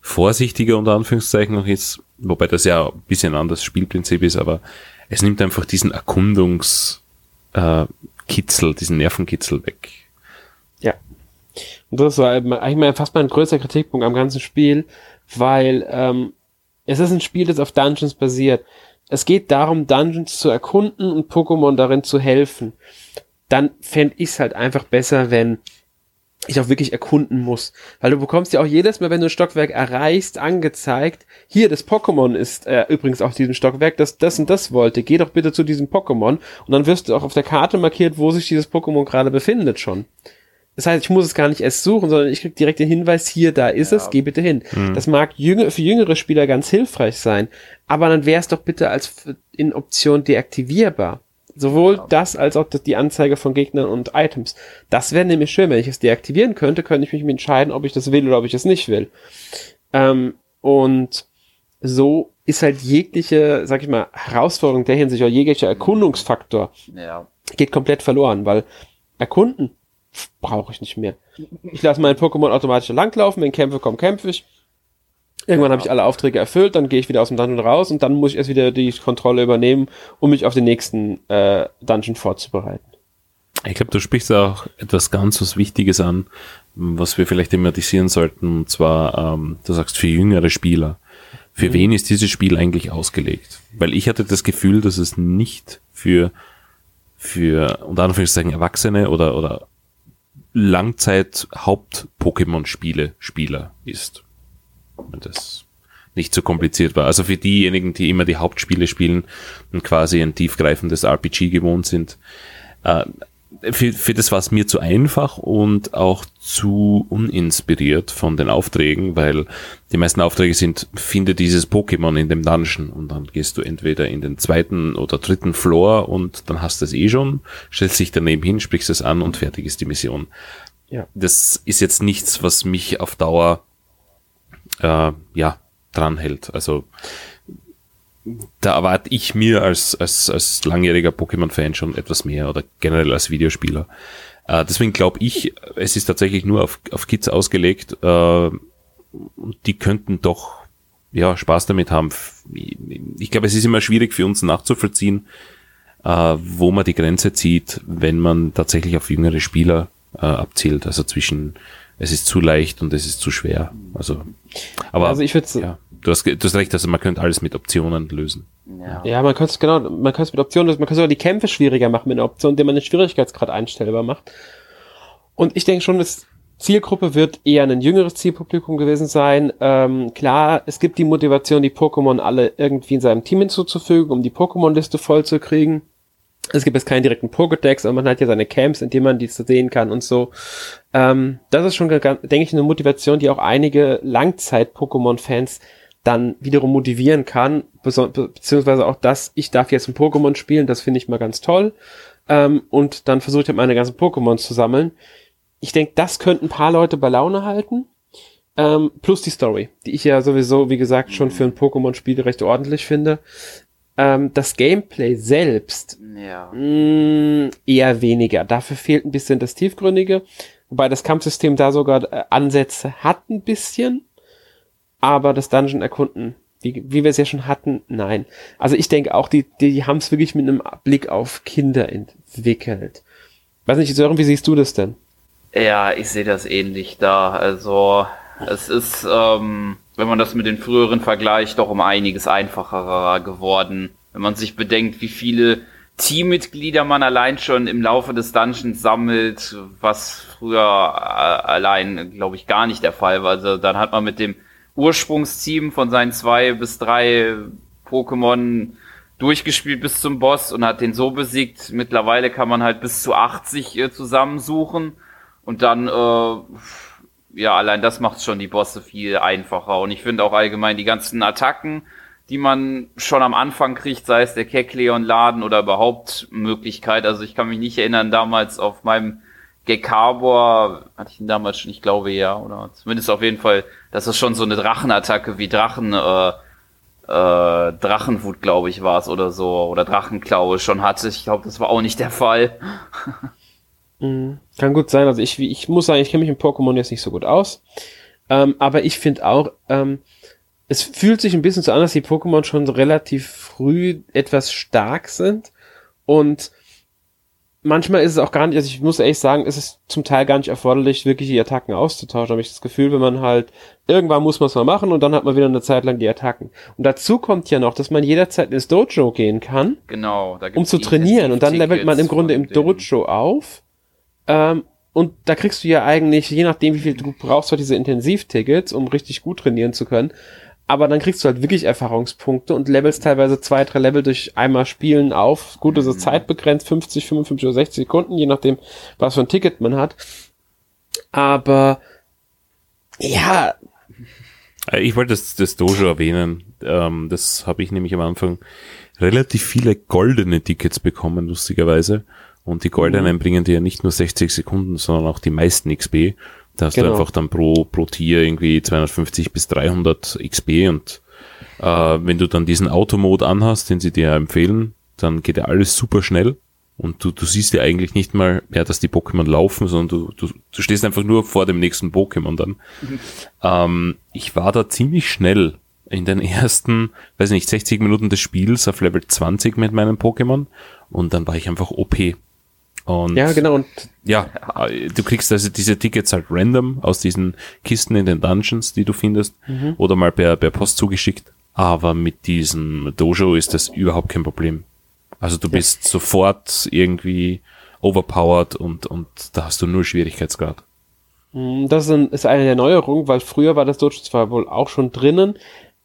vorsichtiger unter Anführungszeichen noch ist, wobei das ja ein bisschen anderes Spielprinzip ist, aber es nimmt einfach diesen Erkundungskitzel, äh, diesen Nervenkitzel weg. Ja. Und das war eigentlich fast mein größter Kritikpunkt am ganzen Spiel, weil ähm, es ist ein Spiel, das auf Dungeons basiert. Es geht darum, Dungeons zu erkunden und Pokémon darin zu helfen. Dann fände ich es halt einfach besser, wenn ich auch wirklich erkunden muss. Weil du bekommst ja auch jedes Mal, wenn du ein Stockwerk erreichst, angezeigt, hier, das Pokémon ist äh, übrigens auf diesem Stockwerk, das das und das wollte. Geh doch bitte zu diesem Pokémon. Und dann wirst du auch auf der Karte markiert, wo sich dieses Pokémon gerade befindet schon. Das heißt, ich muss es gar nicht erst suchen, sondern ich krieg direkt den Hinweis, hier, da ist ja. es, geh bitte hin. Mhm. Das mag jünger, für jüngere Spieler ganz hilfreich sein, aber dann wäre es doch bitte als in Option deaktivierbar. Sowohl ja. das als auch die Anzeige von Gegnern und Items. Das wäre nämlich schön, wenn ich es deaktivieren könnte, könnte ich mich entscheiden, ob ich das will oder ob ich es nicht will. Ähm, und so ist halt jegliche, sag ich mal, Herausforderung der Hinsicht oder jeglicher Erkundungsfaktor ja. geht komplett verloren, weil erkunden brauche ich nicht mehr. Ich lasse meinen Pokémon automatisch langlaufen, wenn Kämpfe kommen, kämpfe ich. Irgendwann habe ich alle Aufträge erfüllt, dann gehe ich wieder aus dem Dungeon raus und dann muss ich erst wieder die Kontrolle übernehmen, um mich auf den nächsten äh, Dungeon vorzubereiten. Ich glaube, du sprichst auch etwas ganz was Wichtiges an, was wir vielleicht thematisieren sollten, und zwar, ähm, du sagst für jüngere Spieler. Für mhm. wen ist dieses Spiel eigentlich ausgelegt? Weil ich hatte das Gefühl, dass es nicht für, für, unter Anführungszeichen, Erwachsene oder, oder Langzeit-Haupt-Pokémon-Spiele Spieler ist das nicht so kompliziert war. Also für diejenigen, die immer die Hauptspiele spielen und quasi ein tiefgreifendes RPG gewohnt sind, äh, für, für das war es mir zu einfach und auch zu uninspiriert von den Aufträgen, weil die meisten Aufträge sind, finde dieses Pokémon in dem Dungeon und dann gehst du entweder in den zweiten oder dritten Floor und dann hast du es eh schon, stellst dich daneben hin, sprichst es an und fertig ist die Mission. Ja. Das ist jetzt nichts, was mich auf Dauer äh, ja, dranhält. Also da erwarte ich mir als, als, als langjähriger Pokémon-Fan schon etwas mehr oder generell als Videospieler. Äh, deswegen glaube ich, es ist tatsächlich nur auf, auf Kids ausgelegt. Äh, die könnten doch ja Spaß damit haben. Ich glaube, es ist immer schwierig für uns nachzuvollziehen, äh, wo man die Grenze zieht, wenn man tatsächlich auf jüngere Spieler äh, abzielt. Also zwischen es ist zu leicht und es ist zu schwer. Also, aber also ich würde ja. Du hast, du hast recht, also man könnte alles mit Optionen lösen. Ja, ja man könnte es genau, man könnte es mit Optionen lösen. Man könnte sogar die Kämpfe schwieriger machen mit einer Option, indem man den Schwierigkeitsgrad einstellbar macht. Und ich denke schon, dass Zielgruppe wird eher ein jüngeres Zielpublikum gewesen sein. Ähm, klar, es gibt die Motivation, die Pokémon alle irgendwie in seinem Team hinzuzufügen, um die Pokémon-Liste voll zu kriegen. Es gibt jetzt keinen direkten Pokédex, aber man hat ja seine Camps, in denen man die sehen kann und so. Ähm, das ist schon, denke ich, eine Motivation, die auch einige Langzeit-Pokémon-Fans dann wiederum motivieren kann, beziehungsweise auch das, ich darf jetzt ein Pokémon spielen, das finde ich mal ganz toll. Ähm, und dann versuche ich halt meine ganzen Pokémon zu sammeln. Ich denke, das könnten ein paar Leute bei Laune halten. Ähm, plus die Story, die ich ja sowieso, wie gesagt, schon für ein Pokémon-Spiel recht ordentlich finde. Ähm, das Gameplay selbst ja. mh, mm, eher weniger. Dafür fehlt ein bisschen das Tiefgründige. Wobei das Kampfsystem da sogar äh, Ansätze hat ein bisschen. Aber das Dungeon erkunden, wie, wie wir es ja schon hatten, nein. Also ich denke auch, die, die, die haben es wirklich mit einem Blick auf Kinder entwickelt. Weiß nicht, Sören, wie siehst du das denn? Ja, ich sehe das ähnlich da. Also es ist, ähm, wenn man das mit den früheren vergleicht, doch um einiges einfacher geworden. Wenn man sich bedenkt, wie viele Teammitglieder man allein schon im Laufe des Dungeons sammelt, was früher äh, allein, glaube ich, gar nicht der Fall war. Also dann hat man mit dem Ursprungsteam von seinen zwei bis drei Pokémon durchgespielt bis zum Boss und hat den so besiegt. Mittlerweile kann man halt bis zu 80 äh, zusammensuchen und dann, äh, ja, allein das macht schon die Bosse viel einfacher. Und ich finde auch allgemein die ganzen Attacken, die man schon am Anfang kriegt, sei es der Kekleon-Laden oder überhaupt Möglichkeit. Also ich kann mich nicht erinnern, damals auf meinem Gekarbor, hatte ich ihn damals schon, ich glaube ja, oder zumindest auf jeden Fall, dass es schon so eine Drachenattacke wie Drachen, äh, äh, Drachenwut, glaube ich, war es oder so, oder Drachenklaue schon hatte. Ich glaube, das war auch nicht der Fall. mhm. Kann gut sein. Also ich, ich muss sagen, ich kenne mich in Pokémon jetzt nicht so gut aus. Ähm, aber ich finde auch, ähm, es fühlt sich ein bisschen so an, dass die Pokémon schon relativ früh etwas stark sind und manchmal ist es auch gar nicht, also ich muss ehrlich sagen, ist es zum Teil gar nicht erforderlich, wirklich die Attacken auszutauschen. Habe ich das Gefühl, wenn man halt, irgendwann muss man es mal machen und dann hat man wieder eine Zeit lang die Attacken. Und dazu kommt ja noch, dass man jederzeit ins Dojo gehen kann. Genau. Da um zu trainieren. Und dann levelt man im Grunde im Dojo auf. Ähm, und da kriegst du ja eigentlich, je nachdem, wie viel du brauchst, diese Intensivtickets, um richtig gut trainieren zu können, aber dann kriegst du halt wirklich Erfahrungspunkte und levelst teilweise zwei, drei Level durch einmal Spielen auf. Gut, das ist mhm. zeitbegrenzt, 50, 55 oder 60 Sekunden, je nachdem, was für ein Ticket man hat. Aber ja. Äh, ich wollte das, das Dojo erwähnen. Ähm, das habe ich nämlich am Anfang relativ viele goldene Tickets bekommen, lustigerweise. Und die goldenen mhm. bringen dir ja nicht nur 60 Sekunden, sondern auch die meisten XP. Da hast genau. du einfach dann pro, pro Tier irgendwie 250 bis 300 XP und äh, wenn du dann diesen Automode anhast, den sie dir empfehlen, dann geht ja alles super schnell und du, du siehst ja eigentlich nicht mal mehr, dass die Pokémon laufen, sondern du, du, du stehst einfach nur vor dem nächsten Pokémon dann. Mhm. Ähm, ich war da ziemlich schnell in den ersten, weiß nicht, 60 Minuten des Spiels auf Level 20 mit meinem Pokémon und dann war ich einfach OP. Und ja, genau. Und ja, du kriegst also diese Tickets halt random aus diesen Kisten in den Dungeons, die du findest, mhm. oder mal per, per Post zugeschickt. Aber mit diesem Dojo ist das überhaupt kein Problem. Also du bist ja. sofort irgendwie overpowered und, und da hast du null Schwierigkeitsgrad. Mhm, das ist eine der Neuerungen, weil früher war das Dojo zwar wohl auch schon drinnen,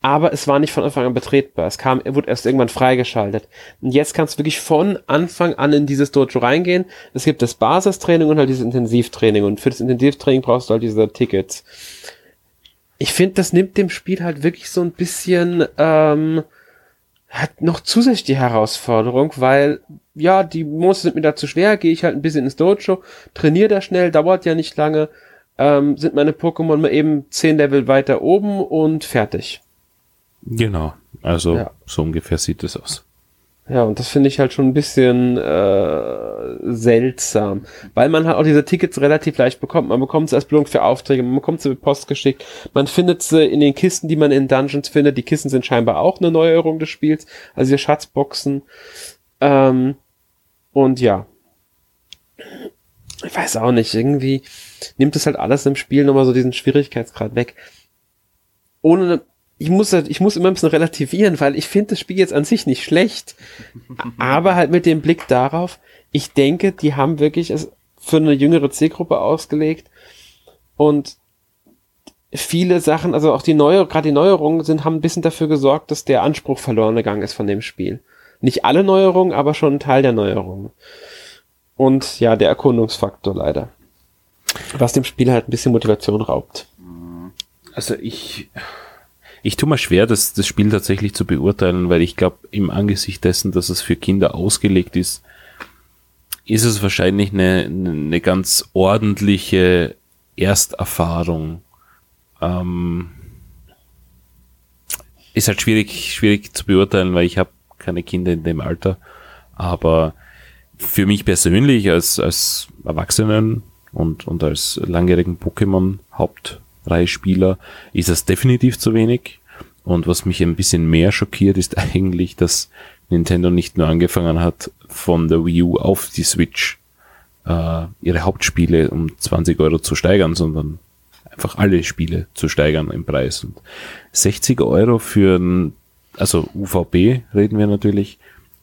aber es war nicht von Anfang an betretbar. Es kam, er wurde erst irgendwann freigeschaltet. Und jetzt kannst du wirklich von Anfang an in dieses Dojo reingehen. Es gibt das Basistraining und halt dieses Intensivtraining. Und für das Intensivtraining brauchst du halt diese Tickets. Ich finde, das nimmt dem Spiel halt wirklich so ein bisschen, ähm, hat noch zusätzlich die Herausforderung, weil, ja, die Monster sind mir da zu schwer, gehe ich halt ein bisschen ins Dojo, trainiere da schnell, dauert ja nicht lange, ähm, sind meine Pokémon mal eben zehn Level weiter oben und fertig. Genau, also ja. so ungefähr sieht es aus. Ja, und das finde ich halt schon ein bisschen äh, seltsam, weil man halt auch diese Tickets relativ leicht bekommt. Man bekommt sie als Belohnung für Aufträge, man bekommt sie mit Post geschickt, man findet sie in den Kisten, die man in Dungeons findet. Die Kisten sind scheinbar auch eine Neuerung des Spiels, also die Schatzboxen. Ähm, und ja, ich weiß auch nicht, irgendwie nimmt es halt alles im Spiel nochmal so diesen Schwierigkeitsgrad weg. Ohne ich muss, ich muss immer ein bisschen relativieren, weil ich finde das Spiel jetzt an sich nicht schlecht. Aber halt mit dem Blick darauf, ich denke, die haben wirklich es für eine jüngere Zielgruppe ausgelegt und viele Sachen, also auch die neue, gerade die Neuerungen sind, haben ein bisschen dafür gesorgt, dass der Anspruch verloren gegangen ist von dem Spiel. Nicht alle Neuerungen, aber schon ein Teil der Neuerungen. Und ja, der Erkundungsfaktor leider. Was dem Spiel halt ein bisschen Motivation raubt. Also ich, ich tue mir schwer, das, das Spiel tatsächlich zu beurteilen, weil ich glaube, im Angesicht dessen, dass es für Kinder ausgelegt ist, ist es wahrscheinlich eine, eine ganz ordentliche Ersterfahrung. Ähm, ist halt schwierig, schwierig zu beurteilen, weil ich habe keine Kinder in dem Alter. Aber für mich persönlich als, als Erwachsenen und, und als langjährigen Pokémon-Hauptreihspieler ist das definitiv zu wenig. Und was mich ein bisschen mehr schockiert, ist eigentlich, dass Nintendo nicht nur angefangen hat, von der Wii U auf die Switch äh, ihre Hauptspiele um 20 Euro zu steigern, sondern einfach alle Spiele zu steigern im Preis. Und 60 Euro für ein, also UVP reden wir natürlich,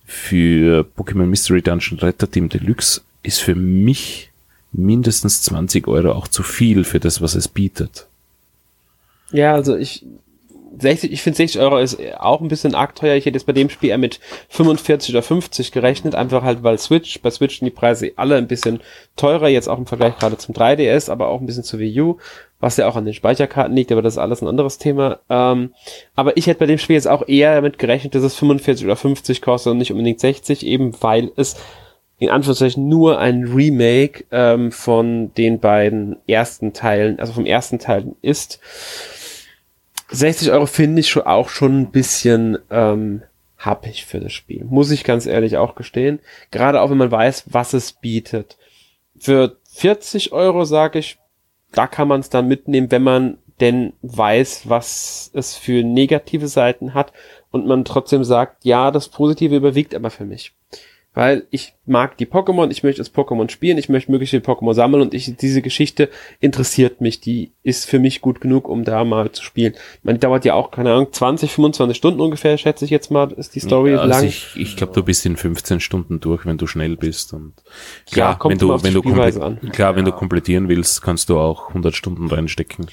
für Pokémon Mystery Dungeon Retter Team Deluxe ist für mich mindestens 20 Euro auch zu viel für das, was es bietet. Ja, also ich 60, ich finde 60 Euro ist auch ein bisschen arg teuer. Ich hätte jetzt bei dem Spiel eher mit 45 oder 50 gerechnet, einfach halt weil Switch, bei Switch sind die Preise alle ein bisschen teurer, jetzt auch im Vergleich gerade zum 3DS, aber auch ein bisschen zu Wii U, was ja auch an den Speicherkarten liegt, aber das ist alles ein anderes Thema. Ähm, aber ich hätte bei dem Spiel jetzt auch eher damit gerechnet, dass es 45 oder 50 kostet und nicht unbedingt 60, eben weil es in Anführungszeichen nur ein Remake ähm, von den beiden ersten Teilen, also vom ersten Teil ist. 60 Euro finde ich schon auch schon ein bisschen ähm, happig für das Spiel. Muss ich ganz ehrlich auch gestehen. Gerade auch wenn man weiß, was es bietet. Für 40 Euro sage ich, da kann man es dann mitnehmen, wenn man denn weiß, was es für negative Seiten hat und man trotzdem sagt, ja, das Positive überwiegt aber für mich weil ich mag die Pokémon, ich möchte das Pokémon spielen, ich möchte möglichst viele Pokémon sammeln und ich, diese Geschichte interessiert mich, die ist für mich gut genug, um da mal zu spielen. Man dauert ja auch, keine Ahnung, 20, 25 Stunden ungefähr, schätze ich jetzt mal, ist die Story also lang. Ich, ich glaube, du bist in 15 Stunden durch, wenn du schnell bist und klar, ja, wenn du, wenn du an. klar, wenn du komplettieren willst, kannst du auch 100 Stunden reinstecken.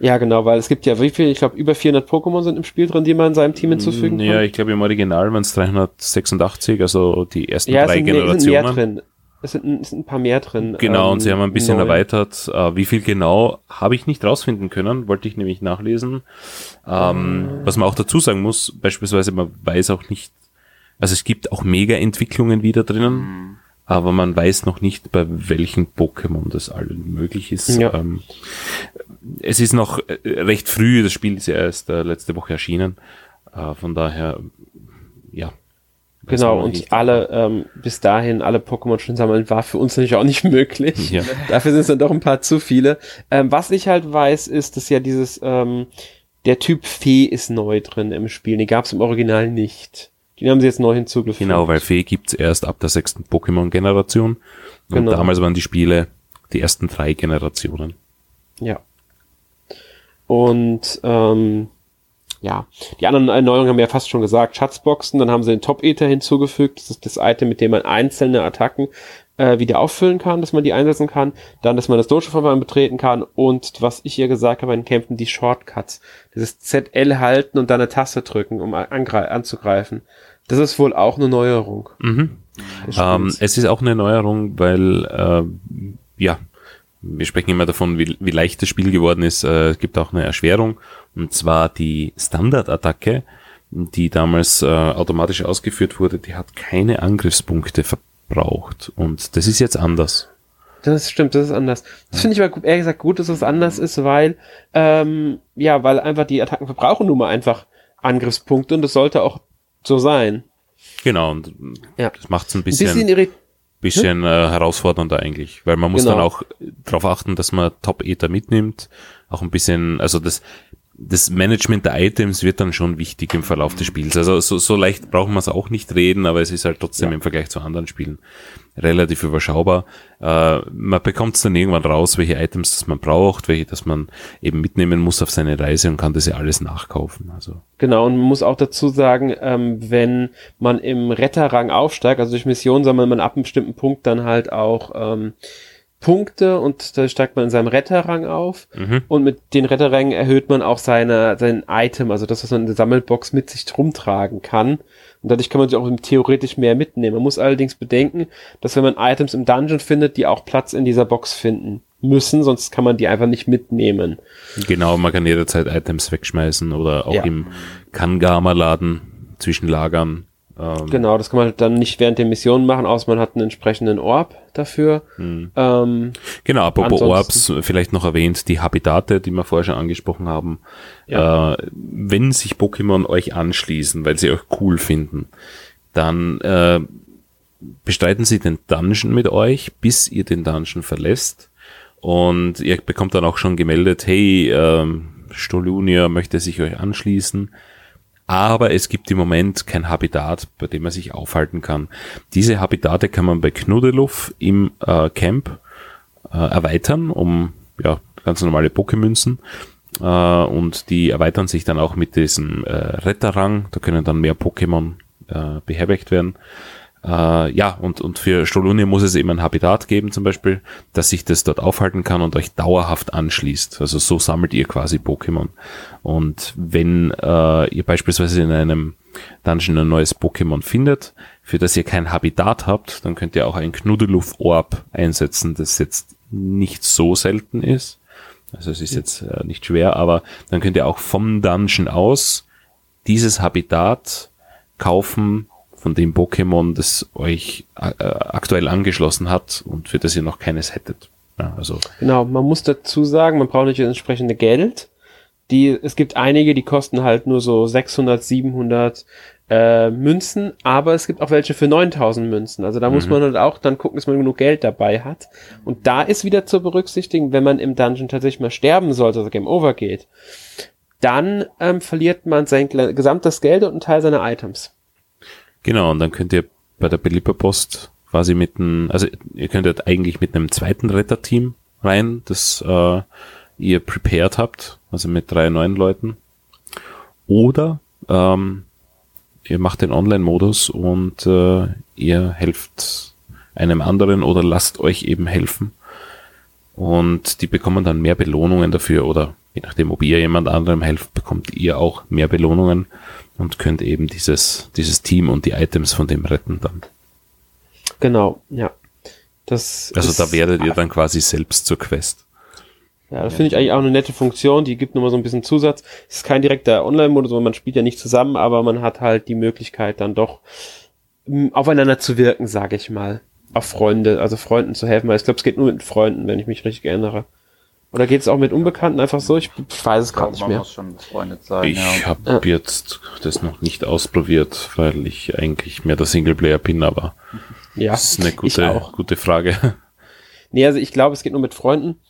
Ja, genau, weil es gibt ja wie viel, ich glaube, über 400 Pokémon sind im Spiel drin, die man in seinem Team hinzufügen kann. Ja, ich glaube, im Original waren es 386, also die ersten ja, drei sind, Generationen. Sind mehr drin. Es sind, es sind ein paar mehr drin. Genau, ähm, und sie haben ein bisschen neu. erweitert. Äh, wie viel genau, habe ich nicht rausfinden können, wollte ich nämlich nachlesen. Ähm, mhm. Was man auch dazu sagen muss, beispielsweise, man weiß auch nicht, also es gibt auch Mega-Entwicklungen wieder drinnen. Mhm aber man weiß noch nicht, bei welchen Pokémon das allen möglich ist. Ja. Ähm, es ist noch äh, recht früh, das Spiel ist ja erst äh, letzte Woche erschienen. Äh, von daher, ja. Genau, und alle, ähm, bis dahin alle Pokémon schon sammeln, war für uns natürlich auch nicht möglich. Ja. Dafür sind es dann doch ein paar zu viele. Ähm, was ich halt weiß, ist, dass ja dieses, ähm, der Typ Fee ist neu drin im Spiel. Den gab es im Original nicht. Den haben sie jetzt neu hinzugefügt. Genau, weil Fee gibt's erst ab der sechsten Pokémon-Generation. Und genau. damals waren die Spiele die ersten drei Generationen. Ja. Und ähm, ja, die anderen Erneuerungen haben wir ja fast schon gesagt. Schatzboxen, dann haben sie den Top-Ether hinzugefügt. Das ist das Item, mit dem man einzelne Attacken äh, wieder auffüllen kann, dass man die einsetzen kann. Dann, dass man das Dojo-Verfahren betreten kann. Und was ich ihr gesagt habe den Kämpfen, die Shortcuts. Dieses ZL halten und dann eine Taste drücken, um anzugreifen. Das ist wohl auch eine Neuerung. Mhm. Ähm, es ist auch eine Neuerung, weil äh, ja, wir sprechen immer davon, wie, wie leicht das Spiel geworden ist. Äh, es gibt auch eine Erschwerung, und zwar die Standardattacke, die damals äh, automatisch ausgeführt wurde, die hat keine Angriffspunkte verbraucht. Und das ist jetzt anders. Das stimmt, das ist anders. Das finde ich aber ehrlich gesagt gut, dass es anders ist, weil ähm, ja, weil einfach die Attacken verbrauchen nun mal einfach Angriffspunkte und das sollte auch so sein. Genau, und ja. das macht es ein bisschen, ein bisschen bisschen äh, herausfordernder eigentlich, weil man muss genau. dann auch darauf achten, dass man Top-Ether mitnimmt, auch ein bisschen, also das das Management der Items wird dann schon wichtig im Verlauf des Spiels. Also so, so leicht brauchen wir es auch nicht reden, aber es ist halt trotzdem ja. im Vergleich zu anderen Spielen relativ überschaubar. Äh, man bekommt es dann irgendwann raus, welche Items das man braucht, welche das man eben mitnehmen muss auf seine Reise und kann das ja alles nachkaufen. Also genau, und man muss auch dazu sagen, ähm, wenn man im Retterrang aufsteigt, also durch Missionen sammelt man ab einem bestimmten Punkt dann halt auch ähm, Punkte und da steigt man in seinem Retterrang auf mhm. und mit den Retterrängen erhöht man auch seine, sein Item, also das, was man in der Sammelbox mit sich rumtragen kann. Und dadurch kann man sich auch theoretisch mehr mitnehmen. Man muss allerdings bedenken, dass wenn man Items im Dungeon findet, die auch Platz in dieser Box finden müssen, sonst kann man die einfach nicht mitnehmen. Genau, man kann jederzeit Items wegschmeißen oder auch ja. im Kangama-Laden zwischenlagern ähm, genau, das kann man dann nicht während der Mission machen, außer man hat einen entsprechenden Orb dafür. Hm. Ähm, genau, apropos Orbs, vielleicht noch erwähnt, die Habitate, die wir vorher schon angesprochen haben. Ja. Äh, wenn sich Pokémon euch anschließen, weil sie euch cool finden, dann äh, bestreiten sie den Dungeon mit euch, bis ihr den Dungeon verlässt. Und ihr bekommt dann auch schon gemeldet, hey, ähm, Stolunia möchte sich euch anschließen aber es gibt im Moment kein Habitat, bei dem man sich aufhalten kann. Diese Habitate kann man bei Knuddeluff im äh, Camp äh, erweitern, um ja, ganz normale Pokémünzen. Äh, und die erweitern sich dann auch mit diesem äh, Retterrang. Da können dann mehr Pokémon äh, beherbergt werden. Äh, ja, und, und für Stolunia muss es eben ein Habitat geben, zum Beispiel, dass sich das dort aufhalten kann und euch dauerhaft anschließt. Also so sammelt ihr quasi Pokémon. Und wenn äh, ihr beispielsweise in einem Dungeon ein neues Pokémon findet, für das ihr kein Habitat habt, dann könnt ihr auch ein Knuddeluff-Orb einsetzen, das jetzt nicht so selten ist. Also es ist jetzt äh, nicht schwer, aber dann könnt ihr auch vom Dungeon aus dieses Habitat kaufen von dem Pokémon, das euch äh, aktuell angeschlossen hat und für das ihr noch keines hättet. Ja, also. Genau, man muss dazu sagen, man braucht nicht das entsprechende Geld. Die, es gibt einige, die kosten halt nur so 600, 700 äh, Münzen, aber es gibt auch welche für 9000 Münzen. Also da mhm. muss man halt auch dann gucken, dass man genug Geld dabei hat. Und da ist wieder zu berücksichtigen, wenn man im Dungeon tatsächlich mal sterben sollte, also Game Over geht, dann ähm, verliert man sein gesamtes Geld und einen Teil seiner Items. Genau, und dann könnt ihr bei der Belieberpost quasi mit einem, also ihr könntet eigentlich mit einem zweiten Retterteam rein, das äh, ihr prepared habt, also mit drei neuen Leuten. Oder ähm, ihr macht den Online-Modus und äh, ihr helft einem anderen oder lasst euch eben helfen. Und die bekommen dann mehr Belohnungen dafür oder je nachdem, ob ihr jemand anderem helft, bekommt ihr auch mehr Belohnungen und könnt eben dieses, dieses Team und die Items von dem retten dann. Genau, ja. Das also da werdet ihr dann quasi selbst zur Quest. Ja, das finde ich eigentlich auch eine nette Funktion, die gibt nochmal so ein bisschen Zusatz. Es ist kein direkter Online-Modus, man spielt ja nicht zusammen, aber man hat halt die Möglichkeit dann doch aufeinander zu wirken, sage ich mal. Auf Freunde, also Freunden zu helfen, weil ich glaube, es geht nur mit Freunden, wenn ich mich richtig erinnere. Oder geht es auch mit Unbekannten einfach so? Ich, weiß es gerade nicht mehr. Sein, ich ja. habe ja. jetzt das noch nicht ausprobiert, weil ich eigentlich mehr der Singleplayer bin, aber ja, das ist eine gute, gute Frage. Nee, also ich glaube, es geht nur mit Freunden.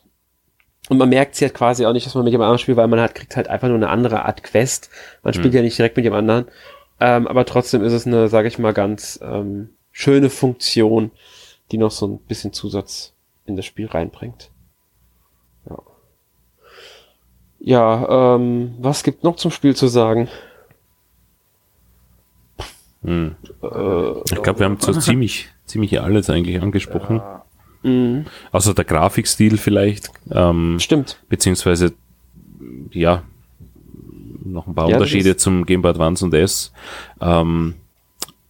Und man merkt es ja quasi auch nicht, dass man mit jemand anderem spielt, weil man hat, kriegt halt einfach nur eine andere Art Quest. Man spielt hm. ja nicht direkt mit jemand anderen. Ähm, aber trotzdem ist es eine, sage ich mal, ganz ähm, schöne Funktion, die noch so ein bisschen Zusatz in das Spiel reinbringt. Ja, ähm, was gibt noch zum Spiel zu sagen? Hm. Äh, ich glaube, wir haben so ziemlich, ziemlich alles eigentlich angesprochen. Ja. Mhm. Außer der Grafikstil vielleicht. Ähm, Stimmt. Beziehungsweise, ja, noch ein paar ja, Unterschiede zum Game Boy Advance und S. Ähm,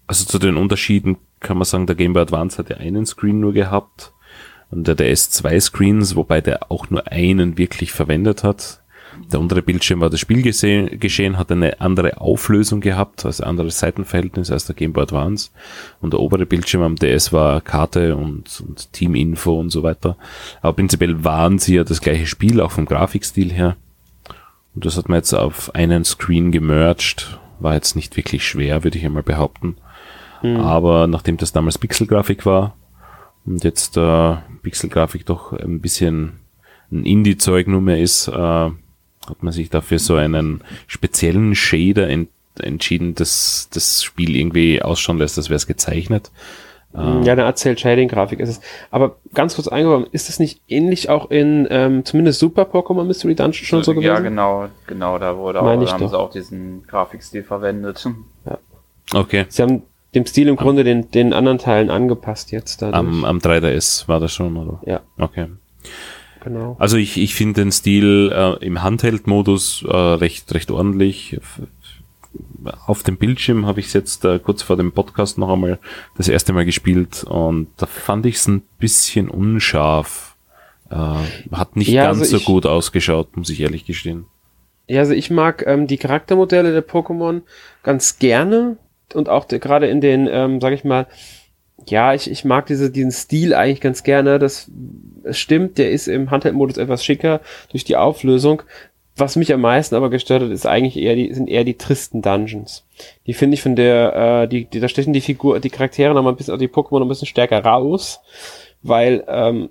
also zu den Unterschieden kann man sagen, der Game Boy Advance hat ja einen Screen nur gehabt und der DS zwei Screens, wobei der auch nur einen wirklich verwendet hat. Der untere Bildschirm war das Spielgeschehen, hat eine andere Auflösung gehabt, also anderes Seitenverhältnis als der Game Boy Advance. Und der obere Bildschirm am DS war Karte und, und Teaminfo und so weiter. Aber prinzipiell waren sie ja das gleiche Spiel, auch vom Grafikstil her. Und das hat man jetzt auf einen Screen gemerged. War jetzt nicht wirklich schwer, würde ich einmal behaupten. Mhm. Aber nachdem das damals Pixelgrafik war und jetzt äh, Pixelgrafik doch ein bisschen ein Indie-Zeug nur mehr ist, äh, hat man sich dafür so einen speziellen Shader ent entschieden, dass das Spiel irgendwie ausschauen lässt, als wäre es gezeichnet. Ja, eine Art Cell-Shading-Grafik ist es. Aber ganz kurz eingeworfen, ist das nicht ähnlich auch in ähm, zumindest Super Pokémon Mystery Dungeon schon so gewesen? Ja, genau, genau, da wurde auch, da haben doch. sie auch diesen Grafikstil verwendet. Ja. Okay. Sie haben dem Stil im Grunde den, den anderen Teilen angepasst jetzt. Dadurch. Am, am 3DS war das schon, oder? Ja. Okay. Genau. Also ich, ich finde den Stil äh, im Handheld-Modus äh, recht, recht ordentlich auf dem Bildschirm habe ich es jetzt äh, kurz vor dem Podcast noch einmal das erste Mal gespielt und da fand ich es ein bisschen unscharf. Äh, hat nicht ja, ganz also so gut ausgeschaut, muss ich ehrlich gestehen. Ja, also ich mag ähm, die Charaktermodelle der Pokémon ganz gerne und auch gerade in den, ähm, sag ich mal, ja, ich, ich mag diese, diesen Stil eigentlich ganz gerne. Das es stimmt, der ist im Handheld-Modus etwas schicker durch die Auflösung. Was mich am meisten aber gestört hat, ist eigentlich eher die, sind eher die tristen Dungeons. Die finde ich von der, äh, die, die, da stechen die Figur, die Charaktere noch mal ein bisschen, die Pokémon ein bisschen stärker raus, weil, ähm,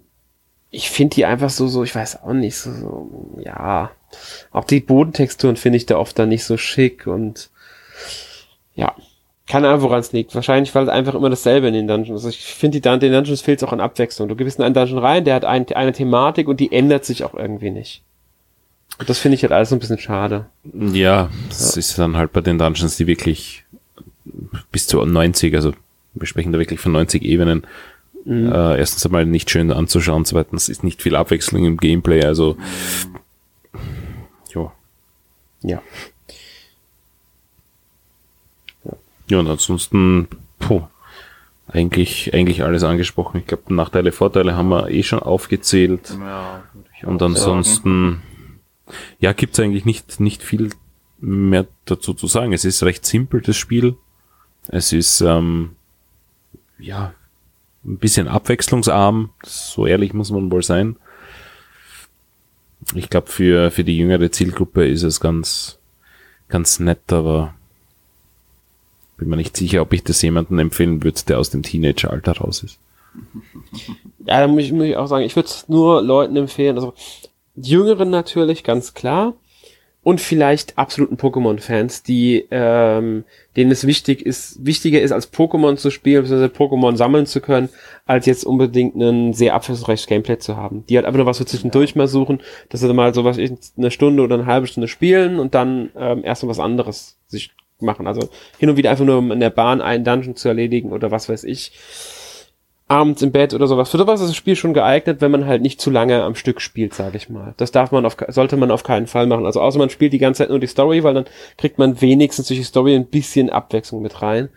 ich finde die einfach so, so, ich weiß auch nicht, so, so ja. Auch die Bodentexturen finde ich da oft dann nicht so schick und, ja. Keine Ahnung, woran es liegt. Wahrscheinlich, weil es einfach immer dasselbe in den Dungeons ist. Also ich finde, die, den Dungeons fehlt es auch an Abwechslung. Du gehst in einen Dungeon rein, der hat ein, eine Thematik und die ändert sich auch irgendwie nicht. Das finde ich halt alles so ein bisschen schade. Ja, das ja. ist dann halt bei den Dungeons, die wirklich bis zu 90, also wir sprechen da wirklich von 90 Ebenen, mhm. äh, erstens einmal nicht schön anzuschauen, zweitens ist nicht viel Abwechslung im Gameplay, also jo. ja. Ja. Und ansonsten, puh, eigentlich, eigentlich alles angesprochen. Ich glaube, Nachteile, Vorteile haben wir eh schon aufgezählt. Ja, und ansonsten, sagen ja, gibt's eigentlich nicht, nicht viel mehr dazu zu sagen. Es ist recht simpel, das Spiel. Es ist, ähm, ja, ein bisschen abwechslungsarm. So ehrlich muss man wohl sein. Ich glaube, für, für die jüngere Zielgruppe ist es ganz, ganz nett, aber bin mir nicht sicher, ob ich das jemandem empfehlen würde, der aus dem Teenageralter raus ist. Ja, da muss ich, muss ich auch sagen, ich würde es nur Leuten empfehlen, also Jüngeren natürlich, ganz klar. Und vielleicht absoluten Pokémon-Fans, die, ähm, denen es wichtig ist, wichtiger ist, als Pokémon zu spielen, bzw. Pokémon sammeln zu können, als jetzt unbedingt ein sehr abwechslungsreiches Gameplay zu haben. Die halt einfach nur was für zwischendurch mal suchen, dass sie mal sowas in eine Stunde oder eine halbe Stunde spielen und dann ähm, erst mal was anderes sich machen. Also hin und wieder einfach nur in der Bahn einen Dungeon zu erledigen oder was weiß ich abends im Bett oder sowas. Für sowas ist das Spiel schon geeignet, wenn man halt nicht zu lange am Stück spielt, sage ich mal. Das darf man auf, sollte man auf keinen Fall machen. Also außer man spielt die ganze Zeit nur die Story, weil dann kriegt man wenigstens durch die Story ein bisschen Abwechslung mit rein.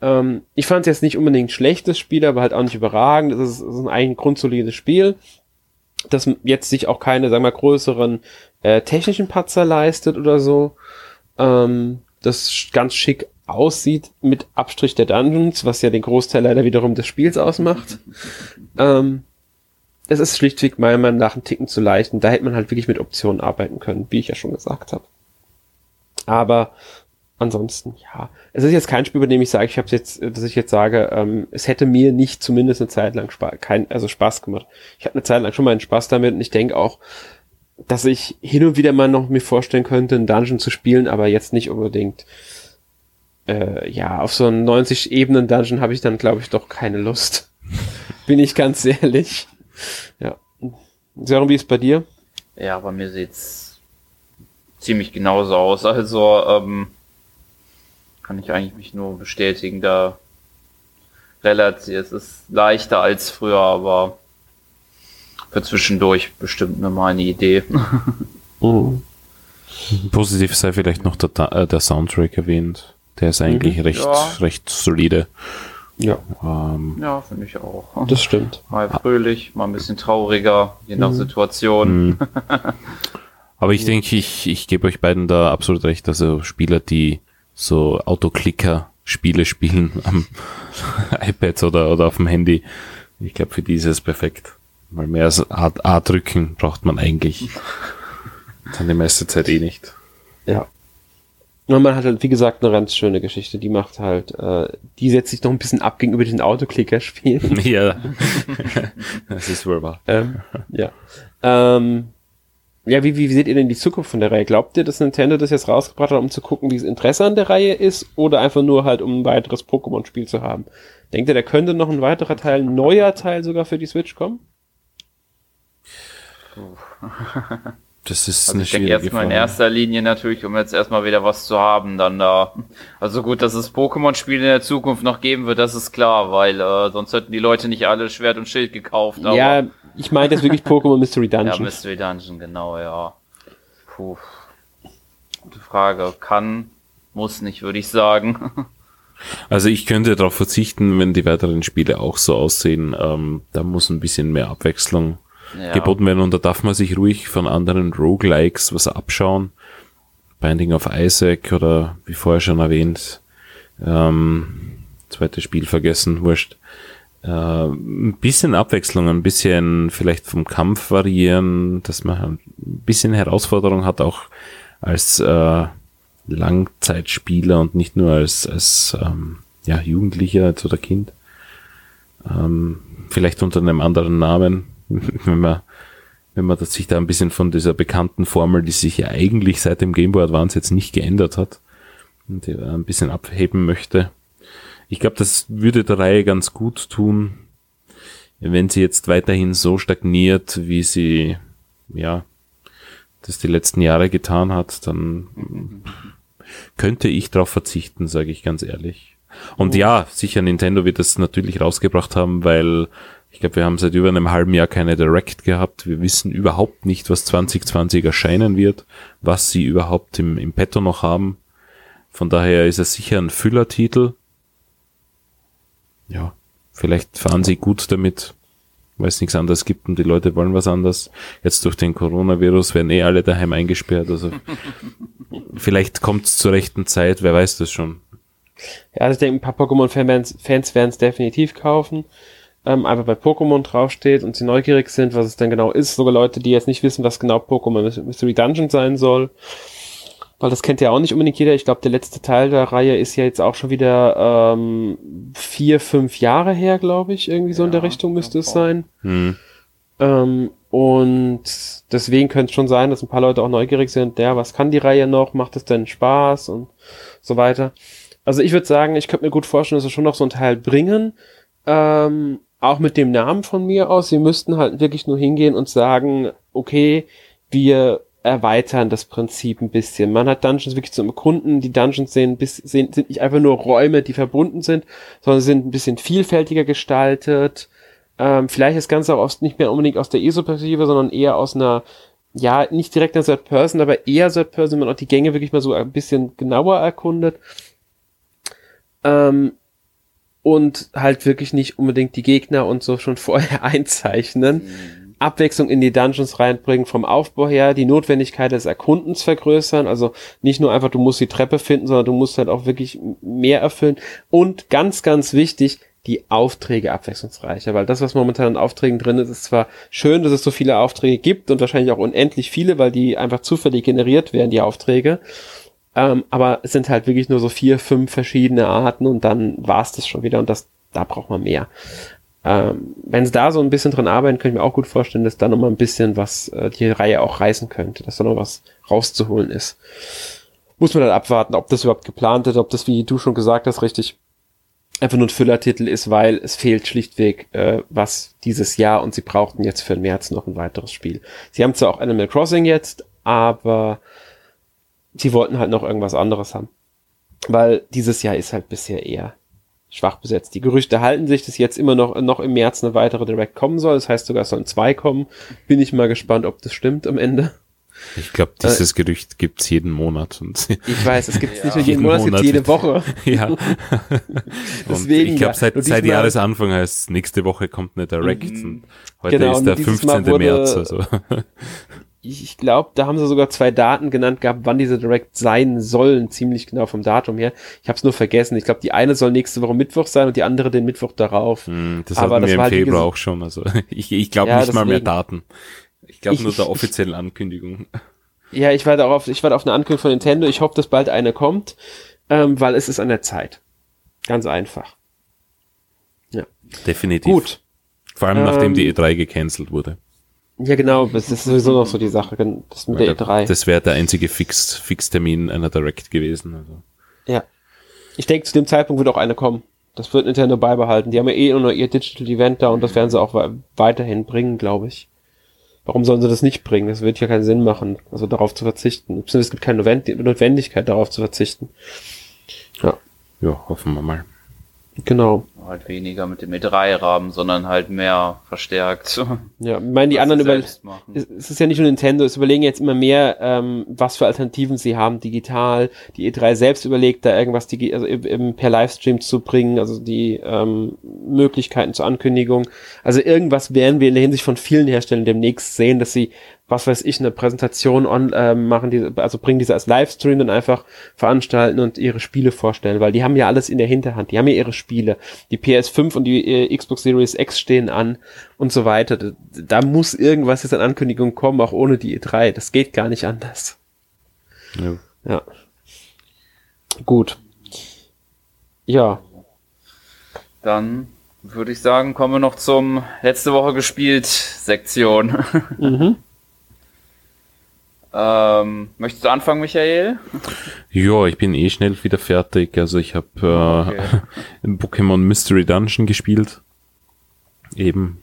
Ähm, ich fand es jetzt nicht unbedingt schlechtes Spiel, aber halt auch nicht überragend. Es ist, es ist ein grundsolides Spiel, das jetzt sich auch keine, sagen wir mal, größeren äh, technischen Patzer leistet oder so. Ähm, das ganz schick aussieht mit Abstrich der Dungeons, was ja den Großteil leider wiederum des Spiels ausmacht. ähm, es ist schlichtweg meiner Meinung nach ein Ticken zu leicht und da hätte man halt wirklich mit Optionen arbeiten können, wie ich ja schon gesagt habe. Aber ansonsten, ja, es ist jetzt kein Spiel, bei dem ich sage, ich habe jetzt, dass ich jetzt sage, ähm, es hätte mir nicht zumindest eine Zeit lang Spaß, kein, also Spaß gemacht. Ich hatte eine Zeit lang schon mal einen Spaß damit und ich denke auch, dass ich hin und wieder mal noch mir vorstellen könnte, einen Dungeon zu spielen, aber jetzt nicht unbedingt äh, ja, auf so einen 90 Ebenen Dungeon habe ich dann, glaube ich, doch keine Lust. Bin ich ganz ehrlich. Ja. Sören, wie ist bei dir? Ja, bei mir sieht's ziemlich genauso aus. Also, ähm, kann ich eigentlich mich nur bestätigen, da relativ, es ist leichter als früher, aber für zwischendurch bestimmt nur mal eine Idee. oh. Positiv sei vielleicht noch der, äh, der Soundtrack erwähnt. Der ist eigentlich mhm, recht, ja. recht solide. Ja. Ähm, ja, finde ich auch. Das stimmt. Mal fröhlich, mal ein bisschen trauriger, je nach mhm. Situation. Mhm. Aber ich denke, ich, ich gebe euch beiden da absolut recht. Also Spieler, die so Autoklicker-Spiele spielen am iPad oder, oder auf dem Handy, ich glaube, für die ist es perfekt. Weil mehr als A, A drücken braucht man eigentlich dann die meiste Zeit eh nicht. Ja. Und man hat halt, wie gesagt, eine ganz schöne Geschichte. Die macht halt, äh, die setzt sich noch ein bisschen ab gegenüber den Autoklicker-Spielen. Ja, das ist wohl wahr. Ähm, ja. Ähm, Ja, wie, wie seht ihr denn die Zukunft von der Reihe? Glaubt ihr, dass Nintendo das jetzt rausgebracht hat, um zu gucken, wie das Interesse an der Reihe ist, oder einfach nur halt, um ein weiteres Pokémon-Spiel zu haben? Denkt ihr, da könnte noch ein weiterer Teil, ein neuer Teil sogar für die Switch kommen? Das ist Also eine ich denke erstmal in erster Linie natürlich, um jetzt erstmal wieder was zu haben, dann da. Also gut, dass es Pokémon-Spiele in der Zukunft noch geben wird, das ist klar, weil äh, sonst hätten die Leute nicht alle Schwert und Schild gekauft. Ja, ich meine jetzt wirklich Pokémon Mystery ja, Dungeon. Mystery Dungeon, genau, ja. Puh. Gute Frage. Kann, muss nicht, würde ich sagen. Also ich könnte darauf verzichten, wenn die weiteren Spiele auch so aussehen. Ähm, da muss ein bisschen mehr Abwechslung ja. geboten werden und da darf man sich ruhig von anderen Roguelikes was abschauen. Binding of Isaac oder wie vorher schon erwähnt, ähm, zweites Spiel vergessen, wurscht. Äh, ein bisschen Abwechslung, ein bisschen vielleicht vom Kampf variieren, dass man ein bisschen Herausforderung hat, auch als äh, Langzeitspieler und nicht nur als, als ähm, ja, Jugendlicher als oder Kind. Ähm, vielleicht unter einem anderen Namen, wenn man, wenn man das sich da ein bisschen von dieser bekannten Formel, die sich ja eigentlich seit dem Game Boy Advance jetzt nicht geändert hat, und die ein bisschen abheben möchte. Ich glaube, das würde der Reihe ganz gut tun, wenn sie jetzt weiterhin so stagniert, wie sie, ja, das die letzten Jahre getan hat, dann könnte ich darauf verzichten, sage ich ganz ehrlich. Und ja, sicher, Nintendo wird das natürlich rausgebracht haben, weil ich glaube, wir haben seit über einem halben Jahr keine Direct gehabt. Wir wissen überhaupt nicht, was 2020 erscheinen wird, was sie überhaupt im, im Petto noch haben. Von daher ist es sicher ein Füllertitel. Ja, vielleicht fahren sie gut damit, weil es nichts anderes gibt und die Leute wollen was anderes. Jetzt durch den Coronavirus werden eh alle daheim eingesperrt. Also vielleicht kommt es zur rechten Zeit, wer weiß das schon. Ja, also ich denke, ein paar Pokémon-Fans Fans werden es definitiv kaufen. Ähm, einfach weil Pokémon draufsteht und sie neugierig sind, was es denn genau ist. Sogar Leute, die jetzt nicht wissen, was genau Pokémon Mystery Dungeon sein soll. Weil das kennt ja auch nicht unbedingt jeder. Ich glaube, der letzte Teil der Reihe ist ja jetzt auch schon wieder ähm, vier, fünf Jahre her, glaube ich. Irgendwie so in der Ja, Richtung müsste es sein. Hm. Ähm, und deswegen könnte es schon sein, dass ein paar Leute auch neugierig sind, ja, was kann die Reihe noch, macht es denn Spaß und so weiter. Also ich würde sagen, ich könnte mir gut vorstellen, dass sie schon noch so ein Teil bringen, ähm, auch mit dem Namen von mir aus. Sie müssten halt wirklich nur hingehen und sagen, okay, wir erweitern das Prinzip ein bisschen. Man hat Dungeons wirklich zum Erkunden. Die Dungeons sehen, sehen, sind nicht einfach nur Räume, die verbunden sind, sondern sind ein bisschen vielfältiger gestaltet. Ähm, vielleicht das Ganze auch aus, nicht mehr unbedingt aus der ESO-Perspektive, sondern eher aus einer, ja, nicht direkt einer Third Person, aber eher Third Person, wenn man auch die Gänge wirklich mal so ein bisschen genauer erkundet. Ähm, und halt wirklich nicht unbedingt die Gegner und so schon vorher einzeichnen. Abwechslung in die Dungeons reinbringen vom Aufbau her, die Notwendigkeit des Erkundens vergrößern, also nicht nur einfach, du musst die Treppe finden, sondern du musst halt auch wirklich mehr erfüllen und ganz, ganz wichtig, die Aufträge abwechslungsreicher, weil das, was momentan an Aufträgen drin ist, ist zwar schön, dass es so viele Aufträge gibt und wahrscheinlich auch unendlich viele, weil die einfach zufällig generiert werden, die Aufträge, ähm, aber es sind halt wirklich nur so vier, fünf verschiedene Arten und dann war's das schon wieder und das, da braucht man mehr. Ähm, wenn sie da so ein bisschen dran arbeiten, könnte ich mir auch gut vorstellen, dass da noch mal ein bisschen was äh, die Reihe auch reißen könnte, dass da noch was rauszuholen ist. Muss man dann abwarten, ob das überhaupt geplant ist, ob das, wie du schon gesagt hast, richtig einfach nur ein Füllertitel ist, weil es fehlt schlichtweg äh, was dieses Jahr und sie brauchten jetzt für den März noch ein weiteres Spiel. Sie haben zwar auch Animal Crossing jetzt, aber sie wollten halt noch irgendwas anderes haben. Weil dieses Jahr ist halt bisher eher schwach besetzt. Die Gerüchte halten sich, dass jetzt immer noch, noch im März eine weitere Direct kommen soll. Das heißt sogar, es sollen zwei kommen. Bin ich mal gespannt, ob das stimmt am Ende. Ich glaube, dieses Gerücht gibt's jeden Monat. Und Ich weiß, es gibt es Ja. nicht nur jeden Monat, es gibt jede Woche. ja. Deswegen, ich glaube, seit, seit Jahresanfang heißt nächste Woche kommt eine Direct. Und heute Genau, ist der dieses Mal 15. wurde- März. Also. Ich, ich glaube, da haben sie sogar zwei Daten genannt gehabt, wann diese Direct sein sollen, ziemlich genau vom Datum her. Ich habe es nur vergessen. Ich glaube, die eine soll nächste Woche Mittwoch sein und die andere den Mittwoch darauf. Hm, Das Aber hatten das wir im halt, Februar auch schon. Also ich, ich glaube Ja, nicht mal mehr deswegen. Daten. Ich glaube nur der offiziellen Ankündigung. Ja, ich warte auf, ich warte auf eine Ankündigung von Nintendo. Ich hoffe, dass bald eine kommt, ähm, weil es ist an der Zeit. Ganz einfach. Definitiv. Gut. Vor allem nachdem Ähm, die E3 gecancelt wurde. Ja, genau, das ist sowieso noch so die Sache, das mit der E3. Das wäre der einzige Fix, Fixtermin einer Direct gewesen. Also. Ja. Ich denke, zu dem Zeitpunkt wird auch eine kommen. Das wird Nintendo beibehalten. Die haben ja eh nur ihr Digital Event da und das werden sie auch weiterhin bringen, glaube ich. Warum sollen sie das nicht bringen? Das wird ja keinen Sinn machen, also darauf zu verzichten. Es gibt keine Notwendigkeit, darauf zu verzichten. Ja. Ja, hoffen wir mal. Genau. Halt weniger mit dem E3-Rahmen, sondern halt mehr verstärkt. Ja, ich meine, die anderen über es ist ja nicht nur Nintendo, es überlegen jetzt immer mehr, ähm, was für Alternativen sie haben, digital. Die E3 selbst überlegt, da irgendwas also im, per Livestream zu bringen, also die ähm, Möglichkeiten zur Ankündigung. Also irgendwas werden wir in der Hinsicht von vielen Herstellern demnächst sehen, dass sie was weiß ich, eine Präsentation on, äh, machen, die, also bringen diese als Livestream dann einfach veranstalten und ihre Spiele vorstellen, weil die haben ja alles in der Hinterhand, die haben ja ihre Spiele. Die PS5 und die äh, Xbox Series X stehen an und so weiter. Da, da muss irgendwas jetzt an Ankündigung kommen, auch ohne die E3. Das geht gar nicht anders. Ja. ja. Gut. Ja. Dann würde ich sagen, kommen wir noch zum letzte Woche gespielt Sektion. Mhm. Ähm, möchtest du anfangen, Michael? Ja, ich bin eh schnell wieder fertig. Also ich habe äh, okay. Pokémon Mystery Dungeon gespielt. Eben.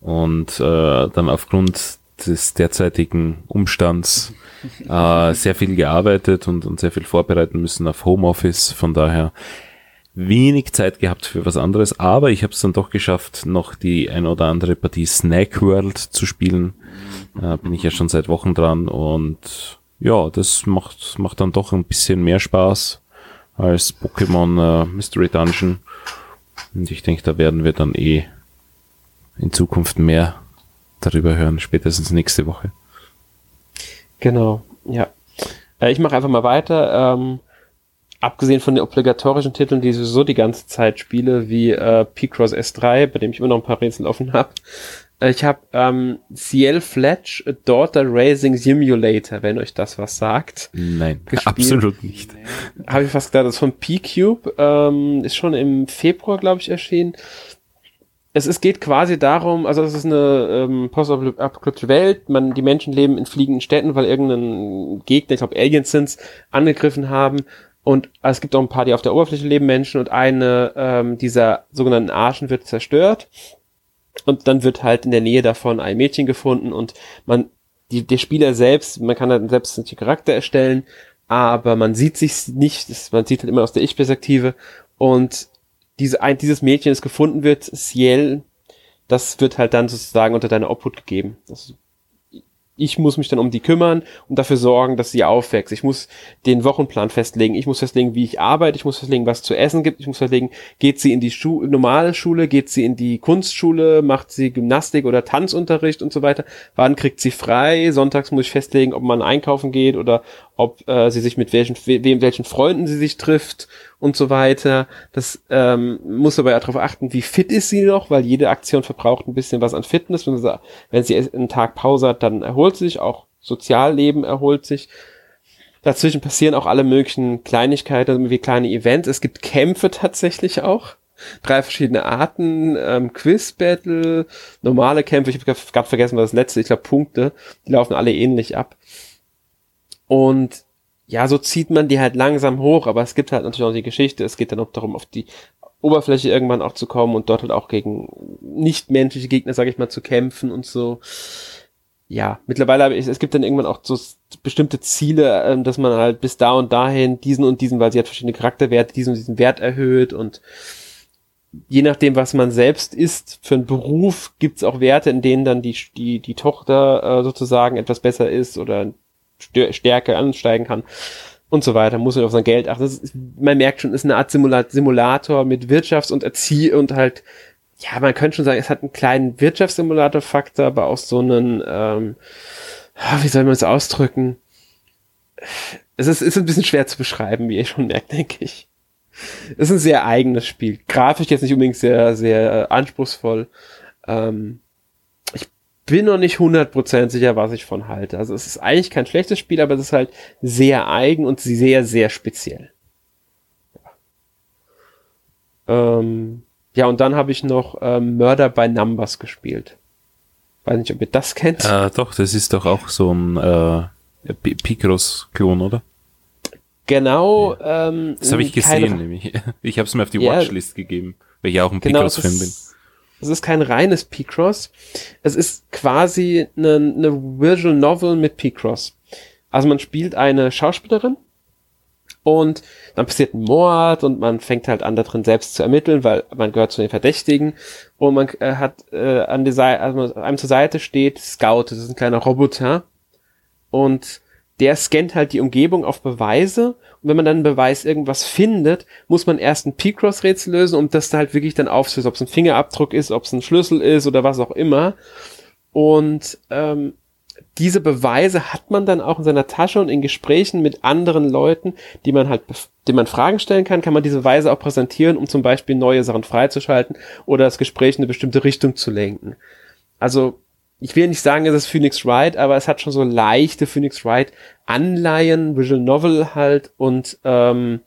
Und äh, dann aufgrund des derzeitigen Umstands äh, sehr viel gearbeitet und, und sehr viel vorbereiten müssen auf Homeoffice. Von daher wenig Zeit gehabt für was anderes, aber ich habe es dann doch geschafft, noch die ein oder andere Partie Snack World zu spielen. Äh, bin ich ja schon seit Wochen dran und ja, das macht, macht dann doch ein bisschen mehr Spaß als Pokémon äh, Mystery Dungeon. Und ich denke, da werden wir dann eh in Zukunft mehr darüber hören, spätestens nächste Woche. Genau, ja. Äh, ich mache einfach mal weiter. Ähm, abgesehen von den obligatorischen Titeln, die ich sowieso die ganze Zeit spiele, wie äh, P-Cross S3, bei dem ich immer noch ein paar Rätsel offen habe. Ich habe ähm, CL Fletch Daughter Racing Simulator, wenn euch das was sagt. Nein, gespielt. absolut nicht. Habe ich fast gedacht, das ist von P-Cube, ähm, ist schon im Februar, glaube ich, erschienen. Es, es geht quasi darum, also es ist eine ähm, postapokalyptische Welt, man, die Menschen leben in fliegenden Städten, weil irgendein Gegner, ich glaube Aliens sind's, angegriffen haben und es gibt auch ein paar, die auf der Oberfläche leben, Menschen, und eine ähm, dieser sogenannten Arschen wird zerstört. Und dann wird halt in der Nähe davon ein Mädchen gefunden und man, die, der Spieler selbst, man kann halt selbst einen Charakter erstellen, aber man sieht sich nicht, man sieht halt immer aus der Ich-Perspektive und diese, ein, dieses Mädchen, das gefunden wird, Ciel, das wird halt dann sozusagen unter deine Obhut gegeben. Das ich muss mich dann um die kümmern und dafür sorgen, dass sie aufwächst. Ich muss den Wochenplan festlegen. Ich muss festlegen, wie ich arbeite. Ich muss festlegen, was zu essen gibt. Ich muss festlegen, geht sie in die Schu normale Schule, geht sie in die Kunstschule, macht sie Gymnastik oder Tanzunterricht und so weiter. Wann kriegt sie frei? Sonntags muss ich festlegen, ob man einkaufen geht oder ob äh, sie sich mit welchen, wem, welchen Freunden sie sich trifft und so weiter. Das ähm, muss aber ja darauf achten, wie fit ist sie noch, weil jede Aktion verbraucht ein bisschen was an Fitness. Wenn sie, wenn sie einen Tag Pause hat, dann erholt sie sich, auch Sozialleben erholt sich. Dazwischen passieren auch alle möglichen Kleinigkeiten, wie kleine Events. Es gibt Kämpfe tatsächlich auch. Drei verschiedene Arten, ähm, Quiz-Battle, normale Kämpfe, ich habe gerade vergessen, was das letzte, ich glaube Punkte, die laufen alle ähnlich ab. Und ja, so zieht man die halt langsam hoch, aber es gibt halt natürlich auch die Geschichte. Es geht dann auch darum, auf die Oberfläche irgendwann auch zu kommen und dort halt auch gegen nichtmenschliche Gegner, sage ich mal, zu kämpfen und so. Ja, mittlerweile habe ich, es gibt dann irgendwann auch so bestimmte Ziele, ähm, dass man halt bis da und dahin diesen und diesen, weil sie hat verschiedene Charakterwerte, diesen und diesen Wert erhöht und je nachdem, was man selbst ist, für einen Beruf gibt's auch Werte, in denen dann die, die, die Tochter äh, sozusagen etwas besser ist oder Stärke ansteigen kann und so weiter, muss man auf sein Geld achten. Ist, man merkt schon, ist eine Art Simulator mit Wirtschafts- und Erzieh und halt, ja, man könnte schon sagen, es hat einen kleinen Wirtschaftssimulator-Faktor, aber auch so einen, ähm, wie soll man es ausdrücken? Es ist, ist ein bisschen schwer zu beschreiben, wie ihr schon merkt, denke ich. Es ist ein sehr eigenes Spiel. Grafisch jetzt nicht unbedingt sehr, sehr anspruchsvoll. Ähm, bin noch nicht 100% sicher, was ich von halte. Also es ist eigentlich kein schlechtes Spiel, aber es ist halt sehr eigen und sehr, sehr speziell. Ja, ähm, ja und dann habe ich noch ähm, Murder by Numbers gespielt. Weiß nicht, ob ihr das kennt. Äh, doch, das ist doch auch so ein äh, Picross-Klon, oder? Genau. Ja. Ähm, das habe ich gesehen, nämlich. Ich habe es mir auf die ja, Watchlist gegeben, weil ich auch ein genau, Picross-Fan bin. Es ist kein reines Picross. Es ist quasi eine, eine Visual Novel mit Picross. Also man spielt eine Schauspielerin und dann passiert ein Mord und man fängt halt an, da drin selbst zu ermitteln, weil man gehört zu den Verdächtigen und man äh, hat äh, an der Seite, also einem zur Seite steht Scout, das ist ein kleiner Roboter und der scannt halt die Umgebung auf Beweise und wenn man dann einen Beweis irgendwas findet, muss man erst ein P-Cross-Rätsel lösen, um das da halt wirklich dann aufzulösen, ob es ein Fingerabdruck ist, ob es ein Schlüssel ist oder was auch immer. Und ähm, diese Beweise hat man dann auch in seiner Tasche und in Gesprächen mit anderen Leuten, die man halt, die man Fragen stellen kann, kann man diese Weise auch präsentieren, um zum Beispiel neue Sachen freizuschalten oder das Gespräch in eine bestimmte Richtung zu lenken. Also, ich will nicht sagen, es ist Phoenix Wright, aber es hat schon so leichte Phoenix Wright Anleihen, Visual Novel halt und ähm,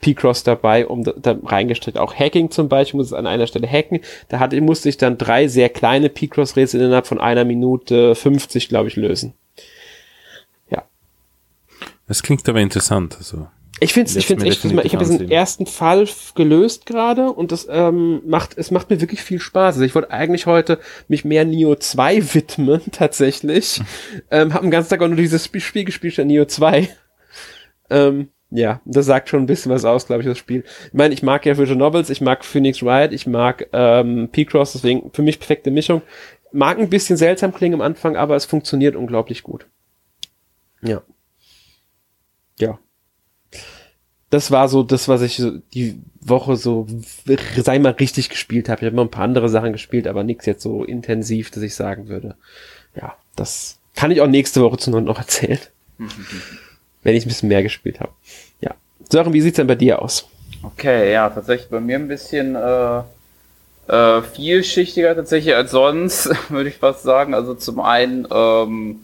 P-Cross dabei, um da, da reingestrickt. Auch Hacking zum Beispiel muss es an einer Stelle hacken. Da hatte, musste ich dann drei sehr kleine P-Cross-Rätsel innerhalb von einer Minute 50, glaube ich, lösen. Ja. Das klingt aber interessant. Also. Ich finde es ich find's echt, ich habe diesen ersten Fall gelöst gerade und das ähm, macht, es macht mir wirklich viel Spaß. Also ich wollte eigentlich heute mich mehr Neo 2 widmen, tatsächlich. ähm, hab den ganzen Tag auch nur dieses Spiel gespielt, statt Neo 2. Ähm, ja, das sagt schon ein bisschen was aus, glaube ich, das Spiel. Ich meine, ich mag ja Visual Novels, ich mag Phoenix Wright, ich mag ähm, P-Cross, deswegen für mich perfekte Mischung. Mag ein bisschen seltsam klingen am Anfang, aber es funktioniert unglaublich gut. Ja. Ja. Das war so das, was ich so die Woche so, sei mal, richtig gespielt habe. Ich habe noch ein paar andere Sachen gespielt, aber nichts jetzt so intensiv, dass ich sagen würde. Ja, das kann ich auch nächste Woche zu noch erzählen. wenn ich ein bisschen mehr gespielt habe. Ja. Sören, wie sieht's denn bei dir aus? Okay, ja, tatsächlich bei mir ein bisschen äh, äh, vielschichtiger tatsächlich als sonst, würde ich fast sagen. Also zum einen ähm,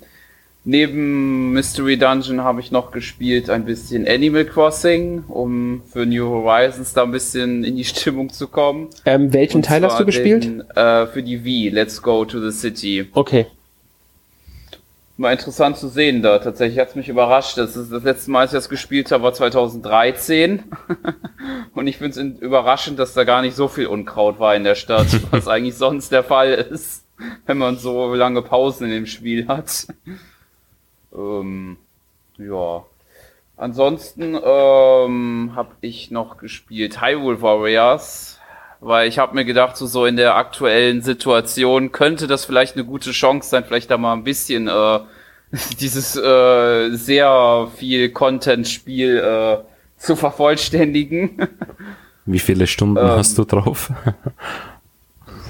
neben Mystery Dungeon habe ich noch gespielt ein bisschen Animal Crossing, um für New Horizons da ein bisschen in die Stimmung zu kommen. Ähm, welchen Und Teil hast du gespielt? Den, äh, für die Wii, Let's Go to the City. Okay mal interessant zu sehen da. Tatsächlich hat es mich überrascht. Das, ist das letzte Mal, als ich das gespielt habe, war 2013. Und ich finde es überraschend, dass da gar nicht so viel Unkraut war in der Stadt, was eigentlich sonst der Fall ist, wenn man so lange Pausen in dem Spiel hat. Ähm, ja. Ansonsten ähm, habe ich noch gespielt Hyrule Warriors weil ich habe mir gedacht, so, so in der aktuellen Situation könnte das vielleicht eine gute Chance sein, vielleicht da mal ein bisschen äh, dieses äh, sehr viel Content-Spiel äh, zu vervollständigen. Wie viele Stunden ähm, hast du drauf?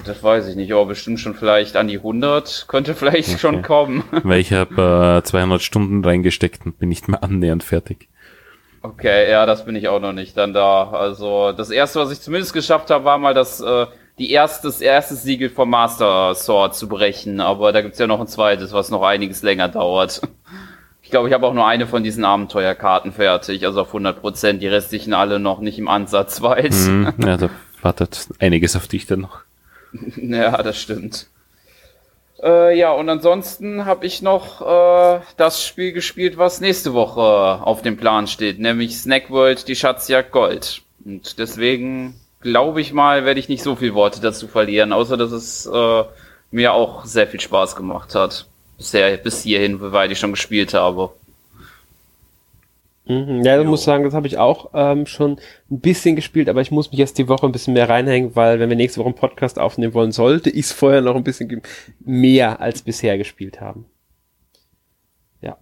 das weiß ich nicht, aber bestimmt schon vielleicht an die 100 könnte vielleicht okay. schon kommen. Weil ich habe äh, 200 Stunden reingesteckt und bin nicht mehr annähernd fertig. Okay, ja, das bin ich auch noch nicht dann da. Also das erste, was ich zumindest geschafft habe, war mal das äh, die erste, das erste Siegel vom Master Sword zu brechen. Aber da gibt's ja noch ein zweites, was noch einiges länger dauert. Ich glaube, ich habe auch nur eine von diesen Abenteuerkarten fertig, also auf 100 Prozent. Die restlichen alle noch nicht im Ansatz weit. Mhm, ja, da wartet einiges auf dich dann noch. ja, das stimmt. Äh, ja, und ansonsten habe ich noch äh, das Spiel gespielt, was nächste Woche auf dem Plan steht, nämlich Snack World, die Schatzjagd Gold. Und deswegen glaube ich mal, werde ich nicht so viel Worte dazu verlieren, außer dass es äh, mir auch sehr viel Spaß gemacht hat. Bisher, bis hierhin, weil ich schon gespielt habe. Mhm, ja, ich muss sagen, das habe ich auch ähm, schon ein bisschen gespielt, aber ich muss mich jetzt die Woche ein bisschen mehr reinhängen, weil wenn wir nächste Woche einen Podcast aufnehmen wollen, sollte ich es vorher noch ein bisschen mehr als bisher gespielt haben. Ja.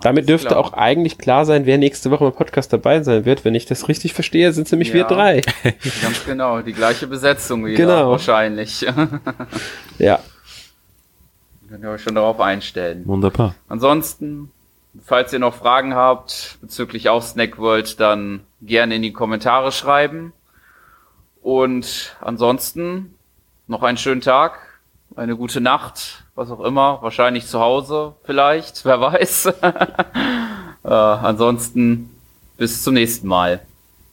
Damit dürfte klar. auch eigentlich klar sein, wer nächste Woche im Podcast dabei sein wird. Wenn ich das richtig verstehe, sind es nämlich ja, wir drei. Ganz genau, die gleiche Besetzung wieder genau. wahrscheinlich. ja. Könnt ihr euch schon darauf einstellen. Wunderbar. Ansonsten Falls ihr noch Fragen habt bezüglich auch Snack World, dann gerne in die Kommentare schreiben. Und ansonsten noch einen schönen Tag, eine gute Nacht, was auch immer. Wahrscheinlich zu Hause vielleicht, wer weiß. äh, ansonsten bis zum nächsten Mal.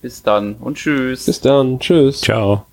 Bis dann und tschüss. Bis dann, tschüss. Ciao.